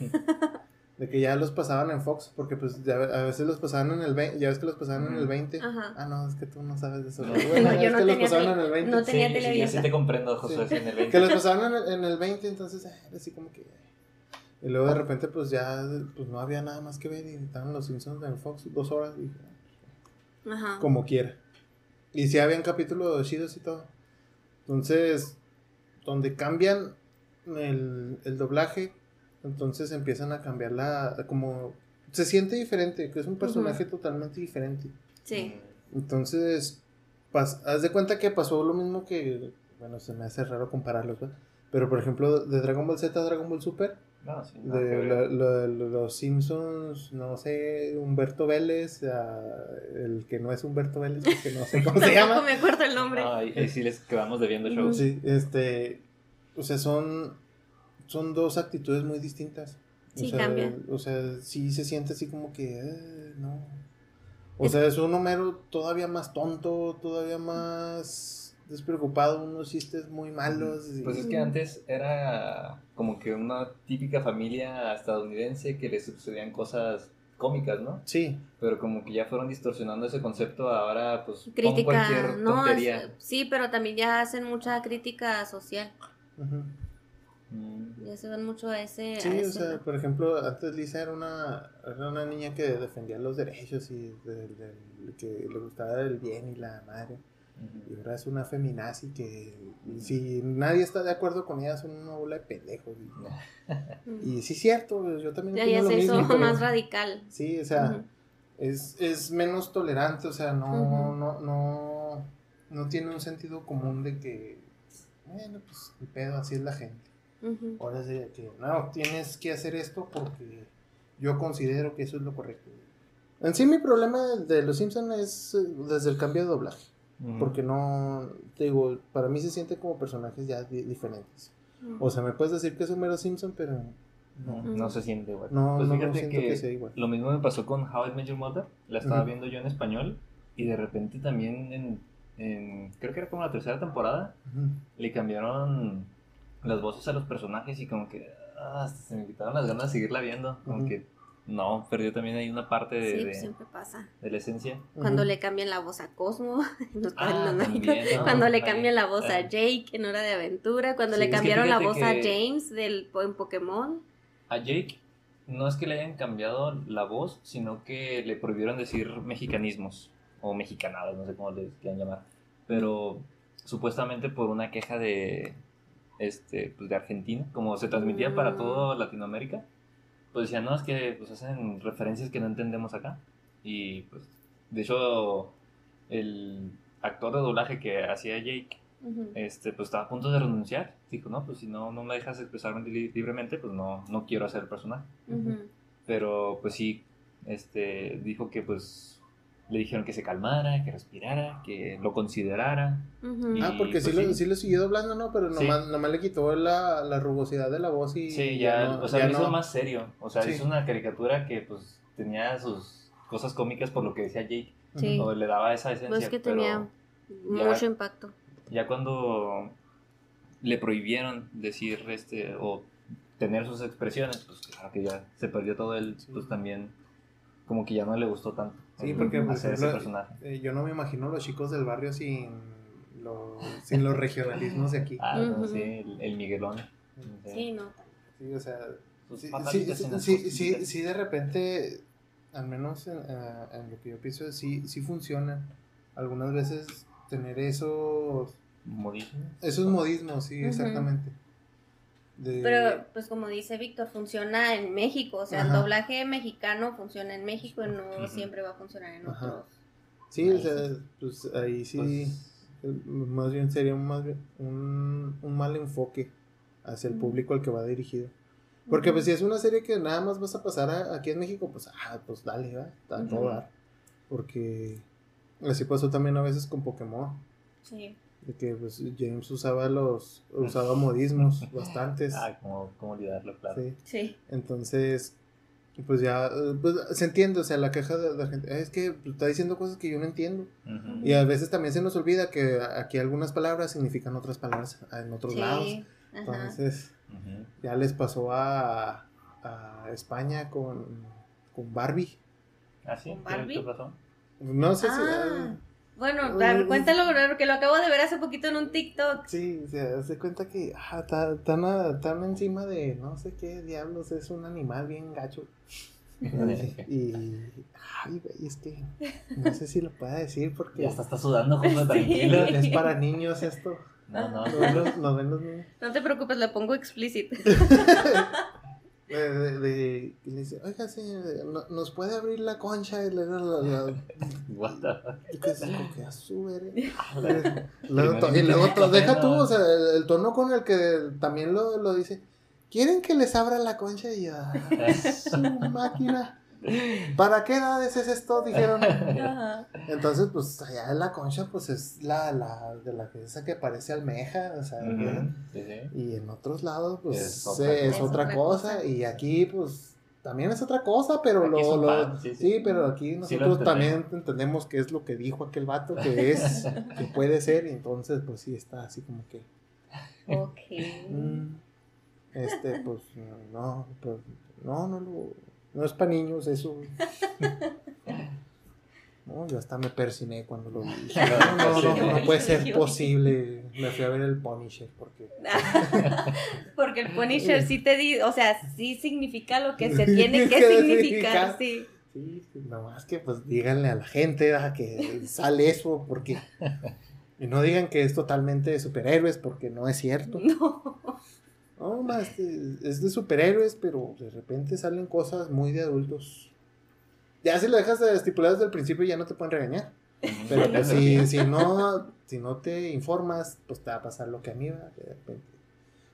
de que ya los pasaban en Fox, porque pues ya a veces los pasaban en el 20. Ya ves que los pasaban en el 20. Ajá. Ah, no, es que tú no sabes de eso. No. Bueno, No, yo es no que los pasaban en el 20. no Sí, tenía sí, tele sí, abierta. sí te comprendo, Sí. sí, en el 20. Que los pasaban en el, en el 20, entonces ah, era así como que. Y luego de repente, pues ya pues no había nada más que ver y estaban los Simpsons en Fox dos horas. Y dije, "Ah, Ajá. como quiera. Y si habían capítulos chidos y todo. Entonces, donde cambian el, el doblaje, entonces empiezan a cambiar la. como. Se siente diferente, que es un personaje totalmente diferente. Sí. Entonces, pas- haz de cuenta que pasó lo mismo que. Bueno, se me hace raro compararlos, ¿verdad? Pero por ejemplo, de Dragon Ball Z a Dragon Ball Super, No, sí, que de los Simpsons, no sé, Humberto Vélez, a el que no es Humberto Vélez, porque no sé cómo se llama. me acuerdo el nombre. Ay, sí les quedamos debiendo shows. Sí, este, o sea, son, son dos actitudes muy distintas. O Sí, sea, cambian. O sea, sí se siente así como que, eh, no. O sea, es un Homero todavía más tonto, todavía más despreocupado, unos chistes muy malos. y- Pues es que antes era como que una típica familia estadounidense que le sucedían cosas cómicas, ¿no? Sí, Pero como que ya fueron distorsionando ese concepto, ahora pues Crítica, cualquier no, tontería. es- sí, pero también ya hacen mucha crítica social. ujú. Mm, Ya se van mucho a ese. sí, a o ese sea, lado. por ejemplo, antes Lisa era una, era una niña que defendía los derechos y del- del- que le gustaba el bien y la madre. Y ujú. ahora es una feminazi que si nadie está de acuerdo con ella son una bola de pendejos. Y, y sí es cierto, yo también ya, ya lo se hizo mismo, pero- más radical. Sí, o sea, es, es menos tolerante, o sea, no, no, no, no tiene un sentido común de que, bueno, pues el pedo, así es la gente. Ujú. Ahora es de que, no, tienes que hacer esto porque yo considero que eso es lo correcto. En sí mi problema de Los Simpsons es eh, desde el cambio de doblaje, Ujú. porque no, te digo, para mí se sienten como personajes ya di- diferentes. O sea, me puedes decir que es Homero Simpson, pero no, No, no se siente igual. no, Pues no, no fíjate siento que, que sea igual. lo mismo me pasó con How I Met Your Mother. La estaba viendo yo en español y de repente también en, en- creo que era como la tercera temporada, le cambiaron las voces a los personajes y como que ah, hasta se me quitaron las ganas de seguirla viendo. Como Ujú. que no, perdió también ahí una parte de, Sí, de- pues siempre pasa. de la esencia. Cuando Ujú. le cambian la voz a Cosmo, en los Ah, Mágicos. también, ¿no? cuando le cambian la voz a eh. Jake en Hora de Aventura, cuando Sí, le cambiaron la voz a James del, en Pokémon. A Jake no es que le hayan cambiado la voz, sino que le prohibieron decir mexicanismos o mexicanadas, no sé cómo les quieran llamar. Pero supuestamente por una queja de este pues de Argentina, como se transmitía para Mm. toda Latinoamérica, pues decían, no, es que pues hacen referencias que no entendemos acá. Y pues, de hecho, el actor de doblaje que hacía Jake este, pues estaba a punto de renunciar. Dijo, no, pues si no, no me dejas expresarme li- libremente, pues no, no quiero hacer el personaje. Ujú. Pero pues sí, este, dijo que pues le dijeron que se calmara, que respirara, que lo considerara. Y- Ah, porque sí, pues, lo, sí. sí lo siguió doblando, ¿no? Pero Sí. nomás, nomás le quitó la, la rugosidad de la voz y Sí, ya, no- o sea, ya lo hizo no- más serio. O sea, Sí. hizo una caricatura que pues tenía sus cosas cómicas por lo que decía Jake. Sí. O le daba esa esencia. Pues que pero tenía ya- mucho impacto. ya cuando le prohibieron decir este o tener sus expresiones, pues claro que ya se perdió todo el, Sí. pues también como que ya no le gustó tanto Sí, porque, por ejemplo. Eh, yo no me imagino los chicos del barrio sin, lo- sin los regionalismos de aquí. Ah, no, Ujú. sí, el, el Miguelón. Sí, no. Sí, o sea, Sus sí, sí, sí, sí, sí, sí, de repente, al menos en, en lo que yo pienso, sí, sí funciona. Algunas veces tener esos, Modismo. esos modismos, sí, exactamente. De- Pero, pues como dice Víctor, funciona en México. O sea, el doblaje mexicano funciona en México y no siempre va a funcionar en Ajá. otros. sí, o sea, pues ahí sí, Pues, más bien sería un, más bien un, un mal enfoque hacia el público al que va dirigido. Porque pues si es una serie que nada más vas a pasar a- aquí en México, pues, ah, pues dale, va, a todo dar. Porque así pasó también a veces con Pokémon. Sí. De que pues James usaba los, usaba modismos bastantes. ah, ¿cómo, cómo olvidarlo, claro. sí. Sí. Entonces, pues ya, eh, pues, se entiende, o sea, la queja de la gente, es que está diciendo cosas que yo no entiendo. Y a veces también se nos olvida que aquí algunas palabras significan otras palabras en otros Sí. lados. Entonces, ya les pasó a, a España con, con Barbie. ¿Ah, sí? ¿Con ¿Qué- Barbie? ¿Qué pasó? No sé si... Bueno, cuéntalo, porque lo acabo de ver hace poquito en un TikTok. Sí, se hace cuenta que ah, está tan, a- tan encima de no sé qué diablos, es un animal bien gacho. y, ay, güey, es que no sé si lo pueda decir porque Ya hasta está sudando, Juan, Sí. tranquilo. es para niños esto. No, no. ¿No ven los, ven los niños? No te preocupes, le pongo explícito. De, de- de- y le dice, oiga, señor, ¿no- ¿nos puede abrir la concha? Y le da la, la- What the fuck? y que se como que a su. Primero Luego y luego to- deja tú, o sea, el, el tono con el que también lo, lo dice. ¿Quieren que les abra la concha? Y yo, "Ah, su máquina. ¿Para qué edades es esto? Dijeron. Ajá. Entonces, pues allá en la concha, pues es la, la de la que esa que parece almeja, o sea, Ujú. Sí, sí. y en otros lados, pues Es otra es cosa. otra Es otra cosa, cosa. y aquí, pues, también es otra cosa, pero Aquí lo, lo- pan, sí, sí, sí. pero aquí Sí lo nosotros también entendemos. qué es lo que dijo aquel vato, que es, que puede ser, y entonces pues sí está así como que, Ok. mm, este, pues no, pues, no, no, no, no es para niños eso. No, yo hasta me persiné cuando lo vi. No, no, no, no puede ser posible. Me fui a ver el Punisher porque Porque el Punisher sí te di, o sea, sí significa lo que se tiene que significar, significa. sí. Sí, nomás que pues díganle a la gente ¿verdad? que sale eso porque y no digan que es totalmente de superhéroes porque no es cierto. No. No, más de- es de superhéroes, pero de repente salen cosas muy de adultos. Ya si lo dejas de estipular desde el principio ya no te pueden regañar. Pero pues, si, si no si no te informas, pues te va a pasar lo que a mí va de repente.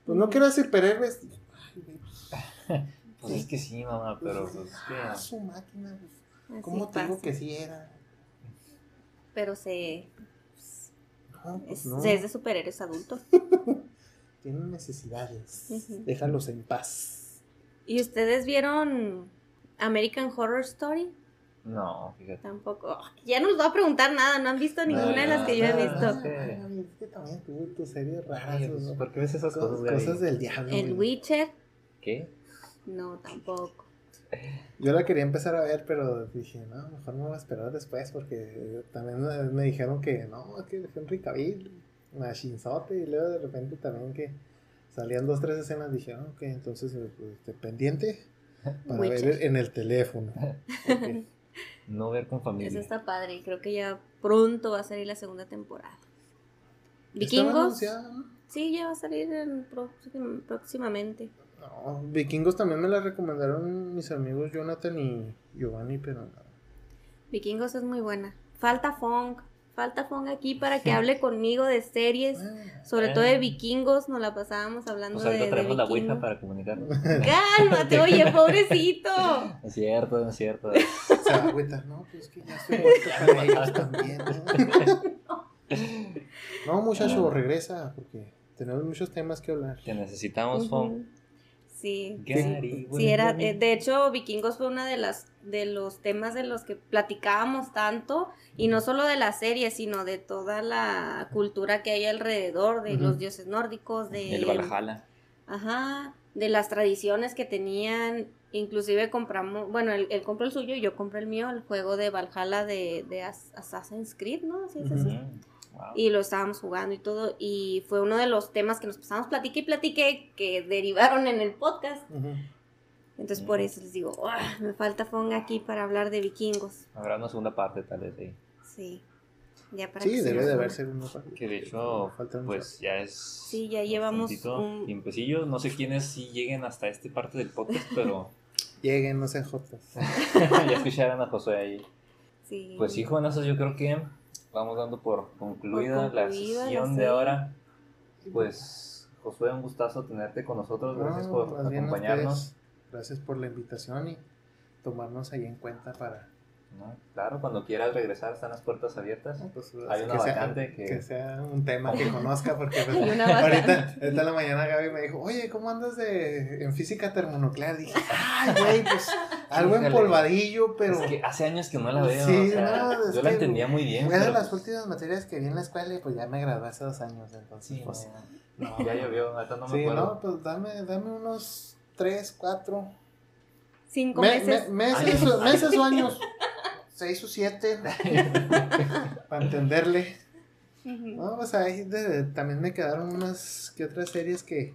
Pues no quiero decir superhéroes. Ay, güey, pues, Pues es que sí, mamá, pero pues ah, su máquina, pues, ¿cómo te digo que sí era? Pero se, No, pues no. es de superhéroes adultos. Tienen necesidades. Ujú. Déjalos en paz. ¿Y ustedes vieron American Horror Story? No, fíjate. Tampoco. Ya no les voy a preguntar nada, no han visto ninguna de las que yo he no, visto. no. Es que también tuve series raras. Ay, pues, ¿no? ¿Por qué ves esas Co- cosas, cosas, Gaby? del diablo. El. Witcher, ¿Qué? no, tampoco. Yo la quería empezar a ver, pero dije, no, mejor me voy a esperar después porque también me- me dijeron que no, que Henry Cavill, machinzote, y luego de repente también que salían dos, tres escenas, dije, ah, ok, entonces pues, este, pendiente para Witcher. ver en el teléfono. No ver con familia. Eso está padre y creo que ya pronto va a salir la segunda temporada. ¿Estaba Vikingos, sí, ya va a salir en próxim- próximamente. No, Vikingos también me la recomendaron mis amigos Jonathan y Giovanni, pero no. Vikingos es muy buena. Falta Fong, falta Fong aquí para que hable conmigo de series, Ah, sobre todo de vikingos, nos la pasábamos hablando Pues de, de traemos la Ouija vikingos. para comunicarnos. Cálmate, oye, pobrecito. No es cierto, no es cierto. No, pues que ya estoy muerto para ellos también. ¿no? No, muchacho, regresa, porque tenemos muchos temas que hablar. Que necesitamos, Ujú. Fon. Sí. Gary, Sí, era, eh, de hecho, Vikingos fue una de las de los temas de los que platicábamos tanto y no solo de la serie, sino de toda la cultura que hay alrededor de los dioses nórdicos, de El Valhalla. Ajá, de las tradiciones que tenían, inclusive compramos, bueno, él, él compró el suyo y yo compré el mío, el juego de Valhalla de, de As- Assassin's Creed, ¿no? Así es así. Wow. Y lo estábamos jugando y todo, y fue uno de los temas que nos pasamos platiqué y platiqué que derivaron en el podcast. Ujú. Entonces por eso les digo, "Ah, me falta Fong aquí para hablar de vikingos. Habrá una segunda parte, tal vez, ahí. Sí. Ya para Sí, que se debe de una. haberse uno para- Que de hecho, pues ya es. Sí, ya llevamos un- tiempecillo. No sé quiénes sí lleguen hasta esta parte del podcast, pero Lleguen, no sean jotas. ya escucharon a José ahí. Sí. Pues sí, jovenazos, yo creo que vamos dando por concluida, Por la concluida la sesión de ahora. Pues, Josué, un gustazo tenerte con nosotros. Gracias No, por acompañarnos. ustedes, Gracias por la invitación y tomarnos ahí en cuenta para ¿no? Claro, cuando quieras regresar, están las puertas abiertas. pues, Hay una que, sea, vacante que- que sea un tema que conozca porque pues, una ahorita, ahorita en la mañana Gaby me dijo, oye, ¿cómo andas de, en física termonuclear? Dije, ay, güey, pues algo empolvadillo, pero Es que hace años que no la veo. Sí, o sea, no, es yo la entendía muy bien. fue de las últimas materias que vi en la escuela y pues ya me gradué hace dos años, entonces sí, pues... no, ya llovió, ahorita no me sí, acuerdo. no, pues dame, dame unos tres, cuatro Cinco Me- meses. me- meses, Años. o- meses o años. Seis o siete. para entenderle. Ujú. No, pues ahí de- también me quedaron unas que otras series que,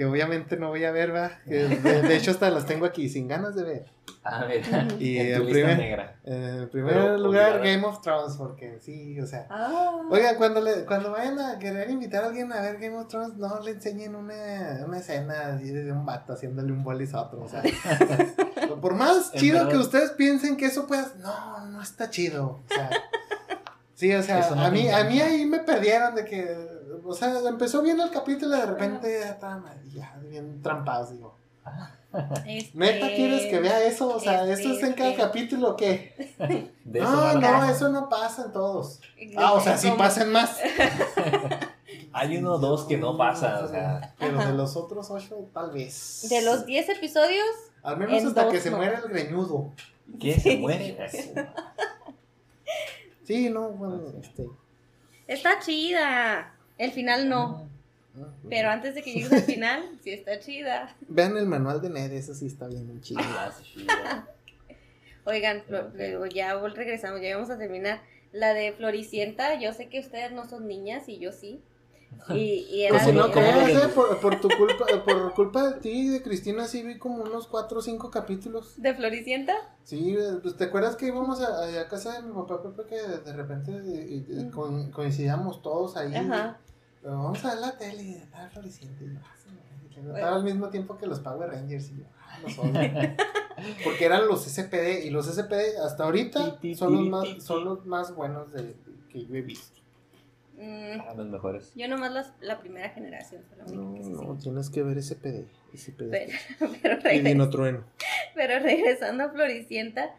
que obviamente no voy a ver, va. De, de hecho, hasta las tengo aquí sin ganas de ver. Ah, mira, Y en tu en lista primer, negra. en primer Pero lugar, obligada. Game of Thrones, porque sí, o sea. Ah. Oigan, cuando, le, cuando vayan a querer invitar a alguien a ver Game of Thrones, no le enseñen una, una escena de un vato haciéndole un bolis a otro. O sea, por más chido verdad. que ustedes piensen que eso pueda. No, no está chido. O sea, sí, o sea, no a, mí, a mí ahí me perdieron de que. O sea, empezó bien el capítulo y de repente ya estaban ya bien trampados. Digo, Este, ¿neta quieres que vea eso? O sea, este, ¿eso es en cada este. capítulo o qué? De eso No, no eso no pasa en todos. Ah, o sea, sí pasan más. Hay uno o dos que no pasan, o sea. Pero Ajá. de los otros ocho, tal vez. De los 10 episodios, Al menos En hasta que se no. muera el greñudo. ¿Quién se muere? Sí, no, bueno, este. Está chida. El final no. Pero antes de que llegues al final, sí está chida. Vean el manual de Ned, eso sí está bien chido. Oigan, ya regresamos, ya vamos a terminar. La de Floricienta, yo sé que ustedes no son niñas y yo sí. Y, y era Pues si de- no. Por, por tu culpa, por culpa de ti y de Cristina, sí vi como unos 4 o 5 capítulos. ¿De Floricienta? Sí, pues te acuerdas que íbamos a, a casa de mi papá, Pepe, que de repente eh, eh, co- coincidíamos todos ahí. Ajá. Pero vamos a ver la tele y estaba floreciente. Y yo, que estaba al mismo tiempo que los Power Rangers. Y yo, ah, los odio. Porque eran los SPD. Y los SPD hasta ahorita son los más, son los más buenos de, que yo he visto. Mm, Ah, los mejores. yo nomás las- la primera generación, fue la única No, que sí no, tienes que ver SPD. SPD. Pero, pero, Y regres- Dino Trueno. pero regresando a Floricienta,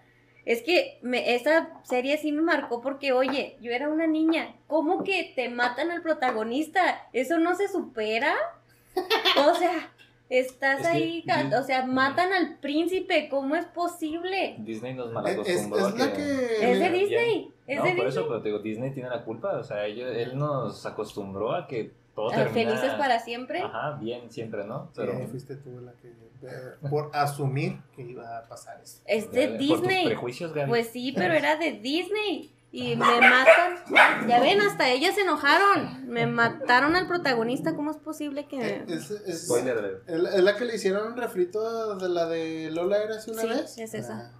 es que me, esa serie sí me marcó porque, oye, yo era una niña. ¿Cómo que te matan al protagonista? ¿Eso no se supera? O sea, estás Es que ahí, yo- o sea, matan al príncipe. ¿Cómo es posible? Disney nos Es, es, malacostumbró es que. Es de. Disney. Es no, de por Disney. eso, pero te digo, Disney tiene la culpa. O sea, ellos, él nos acostumbró a que todo Ah, termina... Felices para siempre. Ajá, bien siempre, ¿no? Pero fuiste tú la que. eh, por asumir que iba a pasar eso. Es de Por tus Disney. prejuicios, Gaby. Pues sí, pero era de Disney. Y me matan. Ya ven, hasta ellas se enojaron. Me mataron al protagonista. ¿Cómo es posible que.? Eh, Es, es- Spoiler alert. es la- es la que le hicieron un refrito de la de Lola era hace una Sí, vez. es esa. Ah,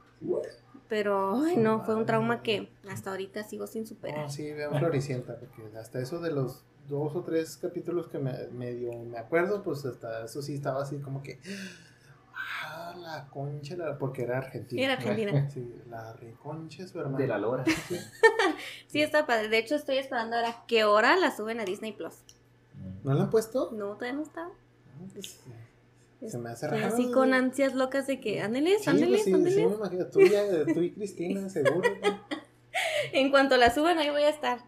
Pero, ay, no, fue un trauma que hasta ahorita sigo sin superar. no, sí, vean Floricienta, porque hasta eso de los dos o tres capítulos que me, medio me acuerdo, pues hasta eso sí estaba así como que. Ah, la concha, la- porque era argentina. Era argentina. Sí, la reconcha su hermana. De la lora. Sí, está padre. De hecho, estoy esperando ahora qué hora la suben a Disney Plus. ¿No la han puesto? No, todavía no está. Pues, se me hace raro. así con ansias locas de que, ándeles, Sí, ándeles, pues sí, ándeles. sí, me imagino. Tú, ya, tú y Cristina, seguro. ¿no? En cuanto la suban, ahí voy a estar.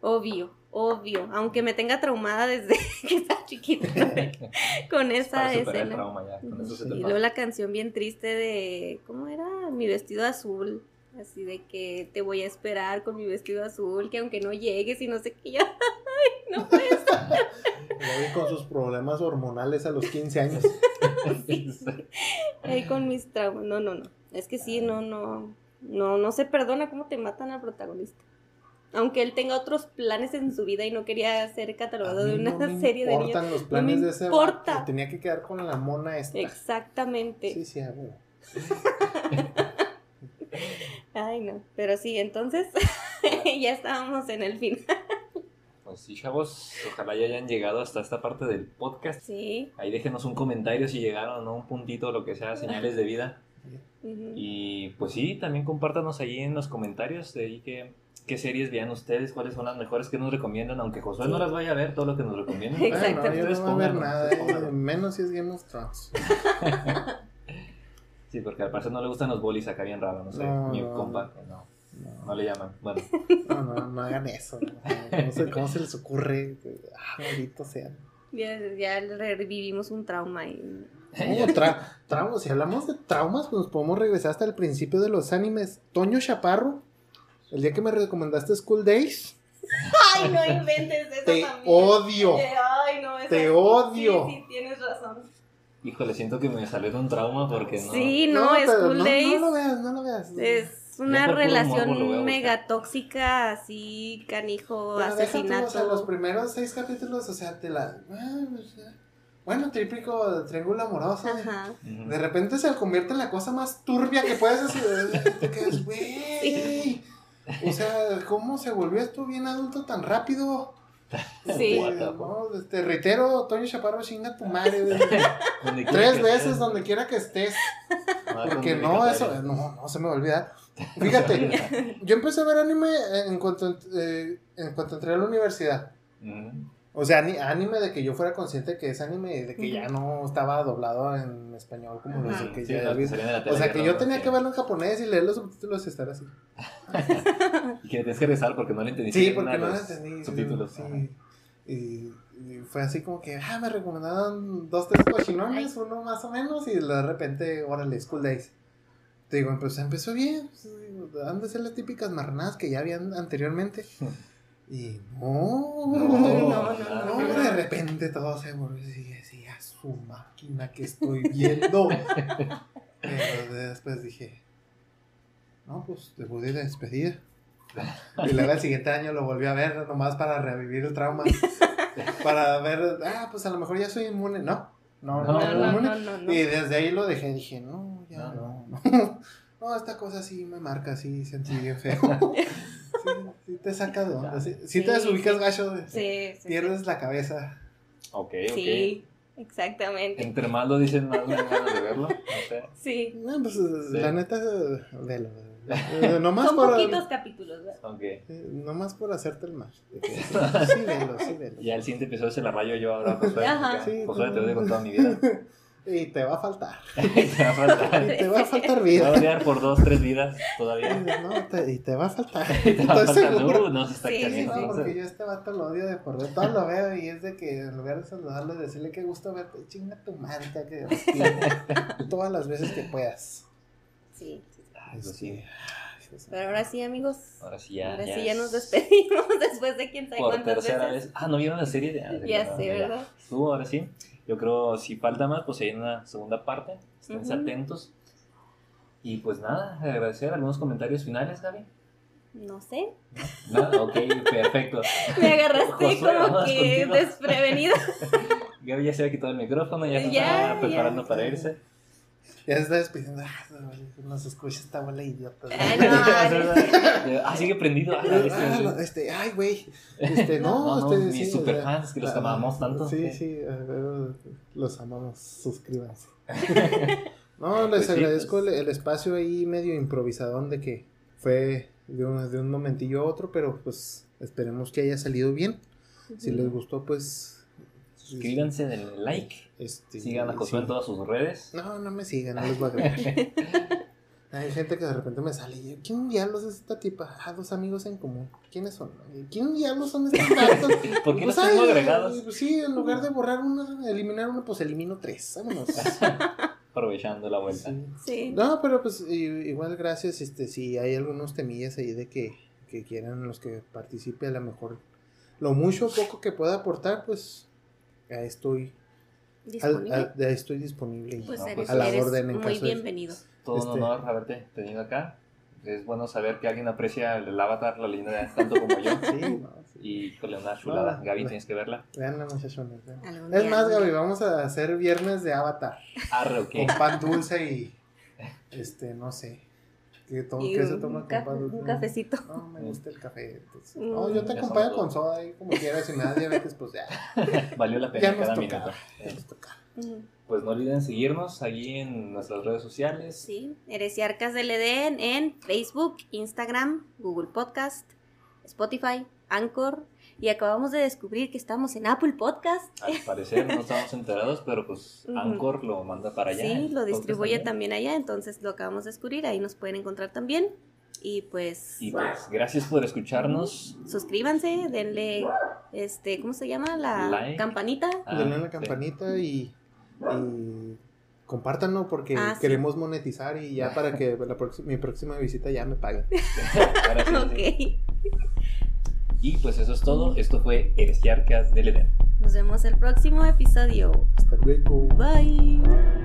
Obvio, obvio. Aunque me tenga traumada desde que estaba chiquita con esa escena. trauma ya. Con eso se te Y luego la canción bien triste de, ¿cómo era? Mi vestido azul. Así de que te voy a esperar con mi vestido azul, que aunque no llegues y no sé qué, yo, ay, no puede ser. Gaby con sus problemas hormonales a los 15 años. Ahí con mis traumas. No, no, no. Es que sí, no, no. No, no se perdona cómo te matan al protagonista. Aunque él tenga otros planes en su vida y no quería ser catalogado A de una no me serie de niños. importan los planes me de ese importa. vato, Tenía que quedar con la mona esta. Exactamente. Sí, sí, a. Ay, no. Pero sí, entonces ya estábamos en el fin. Pues sí, chavos. Ojalá ya hayan llegado hasta esta parte del podcast. Sí. Ahí déjenos un comentario si llegaron, ¿no? Un puntito, lo que sea, señales de vida. ujú. Y pues sí, también compártanos ahí en los comentarios de ahí que, qué series vean ustedes, cuáles son las mejores que nos recomiendan, aunque Josué no las vaya a ver todo lo que nos recomiendan. Exacto. Bueno, yo Ustedes no voy a ver nada, eh, menos si es Game of Thrones. Sí, porque al parecer no le gustan los bolis acá bien raro, no sé, No, mi no. compa, no, No, no le llaman. Bueno, no, no, no hagan eso. no. ¿Cómo, se, cómo se les ocurre? Ah, maldito sea. Ya, ya revivimos un trauma y No, tra- traumas. Si hablamos de traumas, pues nos podemos regresar hasta el principio de los animes. Toño Chaparro, el día que me recomendaste School Days, Ay, no inventes eso te también. odio. Eh, Ay, no, eso Te sí, odio. Sí, sí, tienes razón. híjole, siento que me salió de un trauma porque no. Sí, no, pero School no, Days No lo veas, no lo veas. es una por puro morbo lo voy a relación buscar. mega tóxica, así, canijo, Pero deja tú, asesinato. o sea, los primeros seis capítulos, o sea, te la. ah, Bueno, típico triángulo amoroso. Ajá. Ujú. De repente se convierte en la cosa más turbia que puedes hacer. Te quedas, güey. O sea, ¿cómo se volvió esto bien adulto tan rápido? Sí. Este, no, te reitero, Toño Chaparro, chinga tu madre. Tres veces estés. donde quiera que estés. No, Porque no, eso, no, no se me va a olvidar. Fíjate, yo empecé a ver anime en cuanto, eh, en cuanto entré a la universidad. Ujú. O sea, ni- anime de que yo fuera consciente que es anime y de que ya no estaba doblado en español como los que Sí, ya los que vi. salían de la O sea, que no, yo no, tenía que verlo en japonés y leer los subtítulos y estar así. Y que tienes que rezar porque no le entendiste. Sí, porque no lo los entendí. Subtítulos. Sí. ajá. Y, y fue así como que, ah, me recomendaron dos, tres cochinones, uno más o menos, y de repente, órale, School Days. Te digo, pues empezó bien, pues, han de ser las típicas marranadas que ya habían anteriormente. Y no, No, no, no, no, de repente todo se volvió así, así, a su máquina que estoy viendo. Pero después dije, no, pues te pude despedir. Y luego el siguiente año lo volví a ver, nomás para revivir el trauma. Para ver, ah, pues a lo mejor ya soy inmune. No, no, no, No, era No, no, inmune. no, no, no. Y desde ahí lo dejé, dije, no, ya No, no, no. No, esta cosa sí me marca, sí, sentí bien feo. Sí, sí te saca de onda. Sí, sí te desubicas sí. gacho, de- Sí, sí, pierdes la cabeza. Ok, ok. Sí, exactamente. Entre más lo dicen, más me ganas de verlo. No sé. Sí. No, pues la neta, velo. Eh, Nomás Son por, poquitos capítulos, ¿verdad? Ok. eh, nomás por hacerte el mal. Sí, velo, sí, velo. Ya el siguiente episodio se la rayo yo ahora, Josué. Ajá. Josué, te odio con toda mi vida. Y te va a faltar. te va a faltar. Y te va a faltar Te va a vida. odiar por dos, tres vidas todavía. No, te- y te va a faltar. Te va a Estoy faltar. seguro. Uh, no se está Sí, sí, caliente. No, porque yo este vato lo odio de por ver. Todo lo veo y es de que en lugar de saludarlo y decirle que gusto verte, chinga tu madre, que. Todas las veces que puedas. Sí. sí. Ay, sí. Mío. Pero ahora sí, amigos. Ahora sí ya. ahora ya sí ya es nos despedimos después de quién sabe Por cuántas tercera veces. vez. Ah, ¿no vieron la serie de.? Ah, Ya verdad, sé. ¿verdad? Estuvo, ahora sí. Yo creo si falta más, pues hay una segunda parte. Esténse Ujú. atentos. Y pues nada, agradecer algunos comentarios finales, Gaby. No sé. Nada, ok, perfecto. Me agarraste como que contigo. desprevenida. Gaby ya se había quitado el micrófono, ya se está preparando ya. para irse. Ya se está despidiendo. Ah, no, nos escucha esta bola idiota. Ay, no, ah, sigue prendido. Ah, Ah, este, no, este, ay, güey. Este, no, No, no, este, mis sí, superfans, que los ah, amamos tanto. Sí, sí, a ver, los amamos. Suscríbanse. No, les Pues sí, agradezco pues. el, el espacio ahí medio improvisadón de que fue de un, de un momentillo a otro, pero pues esperemos que haya salido bien. Si les gustó, pues. Suscríbanse, denle like. Este, Sigan a Josué sí. en todas sus redes. No, no me sigan, no les voy a agregar. Hay gente que de repente me sale y yo, ¿quién diablos es esta tipa? Ah, dos amigos en común. ¿Quiénes son? ¿Quién diablos son estos datos? ¿Por qué los Pues, tengo ay, agregados? pues sí, en lugar de borrar uno, eliminar uno, pues elimino tres. Vámonos. Aprovechando la vuelta. Sí. Sí. No, pero pues igual gracias, este, si hay algunos temillas ahí de que, que quieran los que participe, a lo mejor lo mucho o poco que pueda aportar, pues estoy, Disponible. al- estoy disponible. y Pues No, eres, pues, a la eres orden en muy caso de- bienvenido. Todo un Este- honor haberte tenido acá. Es bueno saber que alguien aprecia el avatar, la línea tanto como yo. Sí, no, sí. Y con una chulada. No, Gaby, no. tienes que verla. Vean la muchachones. Es día, más, Gaby, vamos a hacer viernes de Avatar. Arre, ok. Con pan dulce y, este, no sé. ¿Qué, to- Y qué se un toma con ca- pan dulce? un cafecito. No, me gusta el café. entonces- Mm. No, yo te Ya acompaño con soda y como quieras. Si me das diabetes, pues ya. Valió la Ya pena nos cada minuto. Ya nos. Pues no olviden seguirnos allí en nuestras redes sociales. Sí, Heresiarcas del Edén en Facebook, Instagram, Google Podcast, Spotify, Anchor. Y acabamos de descubrir que estamos en Apple Podcast. Al parecer no estamos enterados, pero pues. Anchor lo manda para allá. Sí, lo distribuye también allá, entonces lo acabamos de descubrir. Ahí nos pueden encontrar también. Y pues Y pues gracias por escucharnos. suscríbanse, denle, este, ¿cómo se llama? La Like. campanita. Ah, Denle a la sí. campanita y, y compártanlo porque Ah, sí. queremos monetizar y ya para que la mi próxima visita ya me paguen. Ahora sí, sí. Ok. Y pues eso es todo. Esto fue Heresiarcas del Edén. Nos vemos el próximo episodio. Hasta luego. Bye.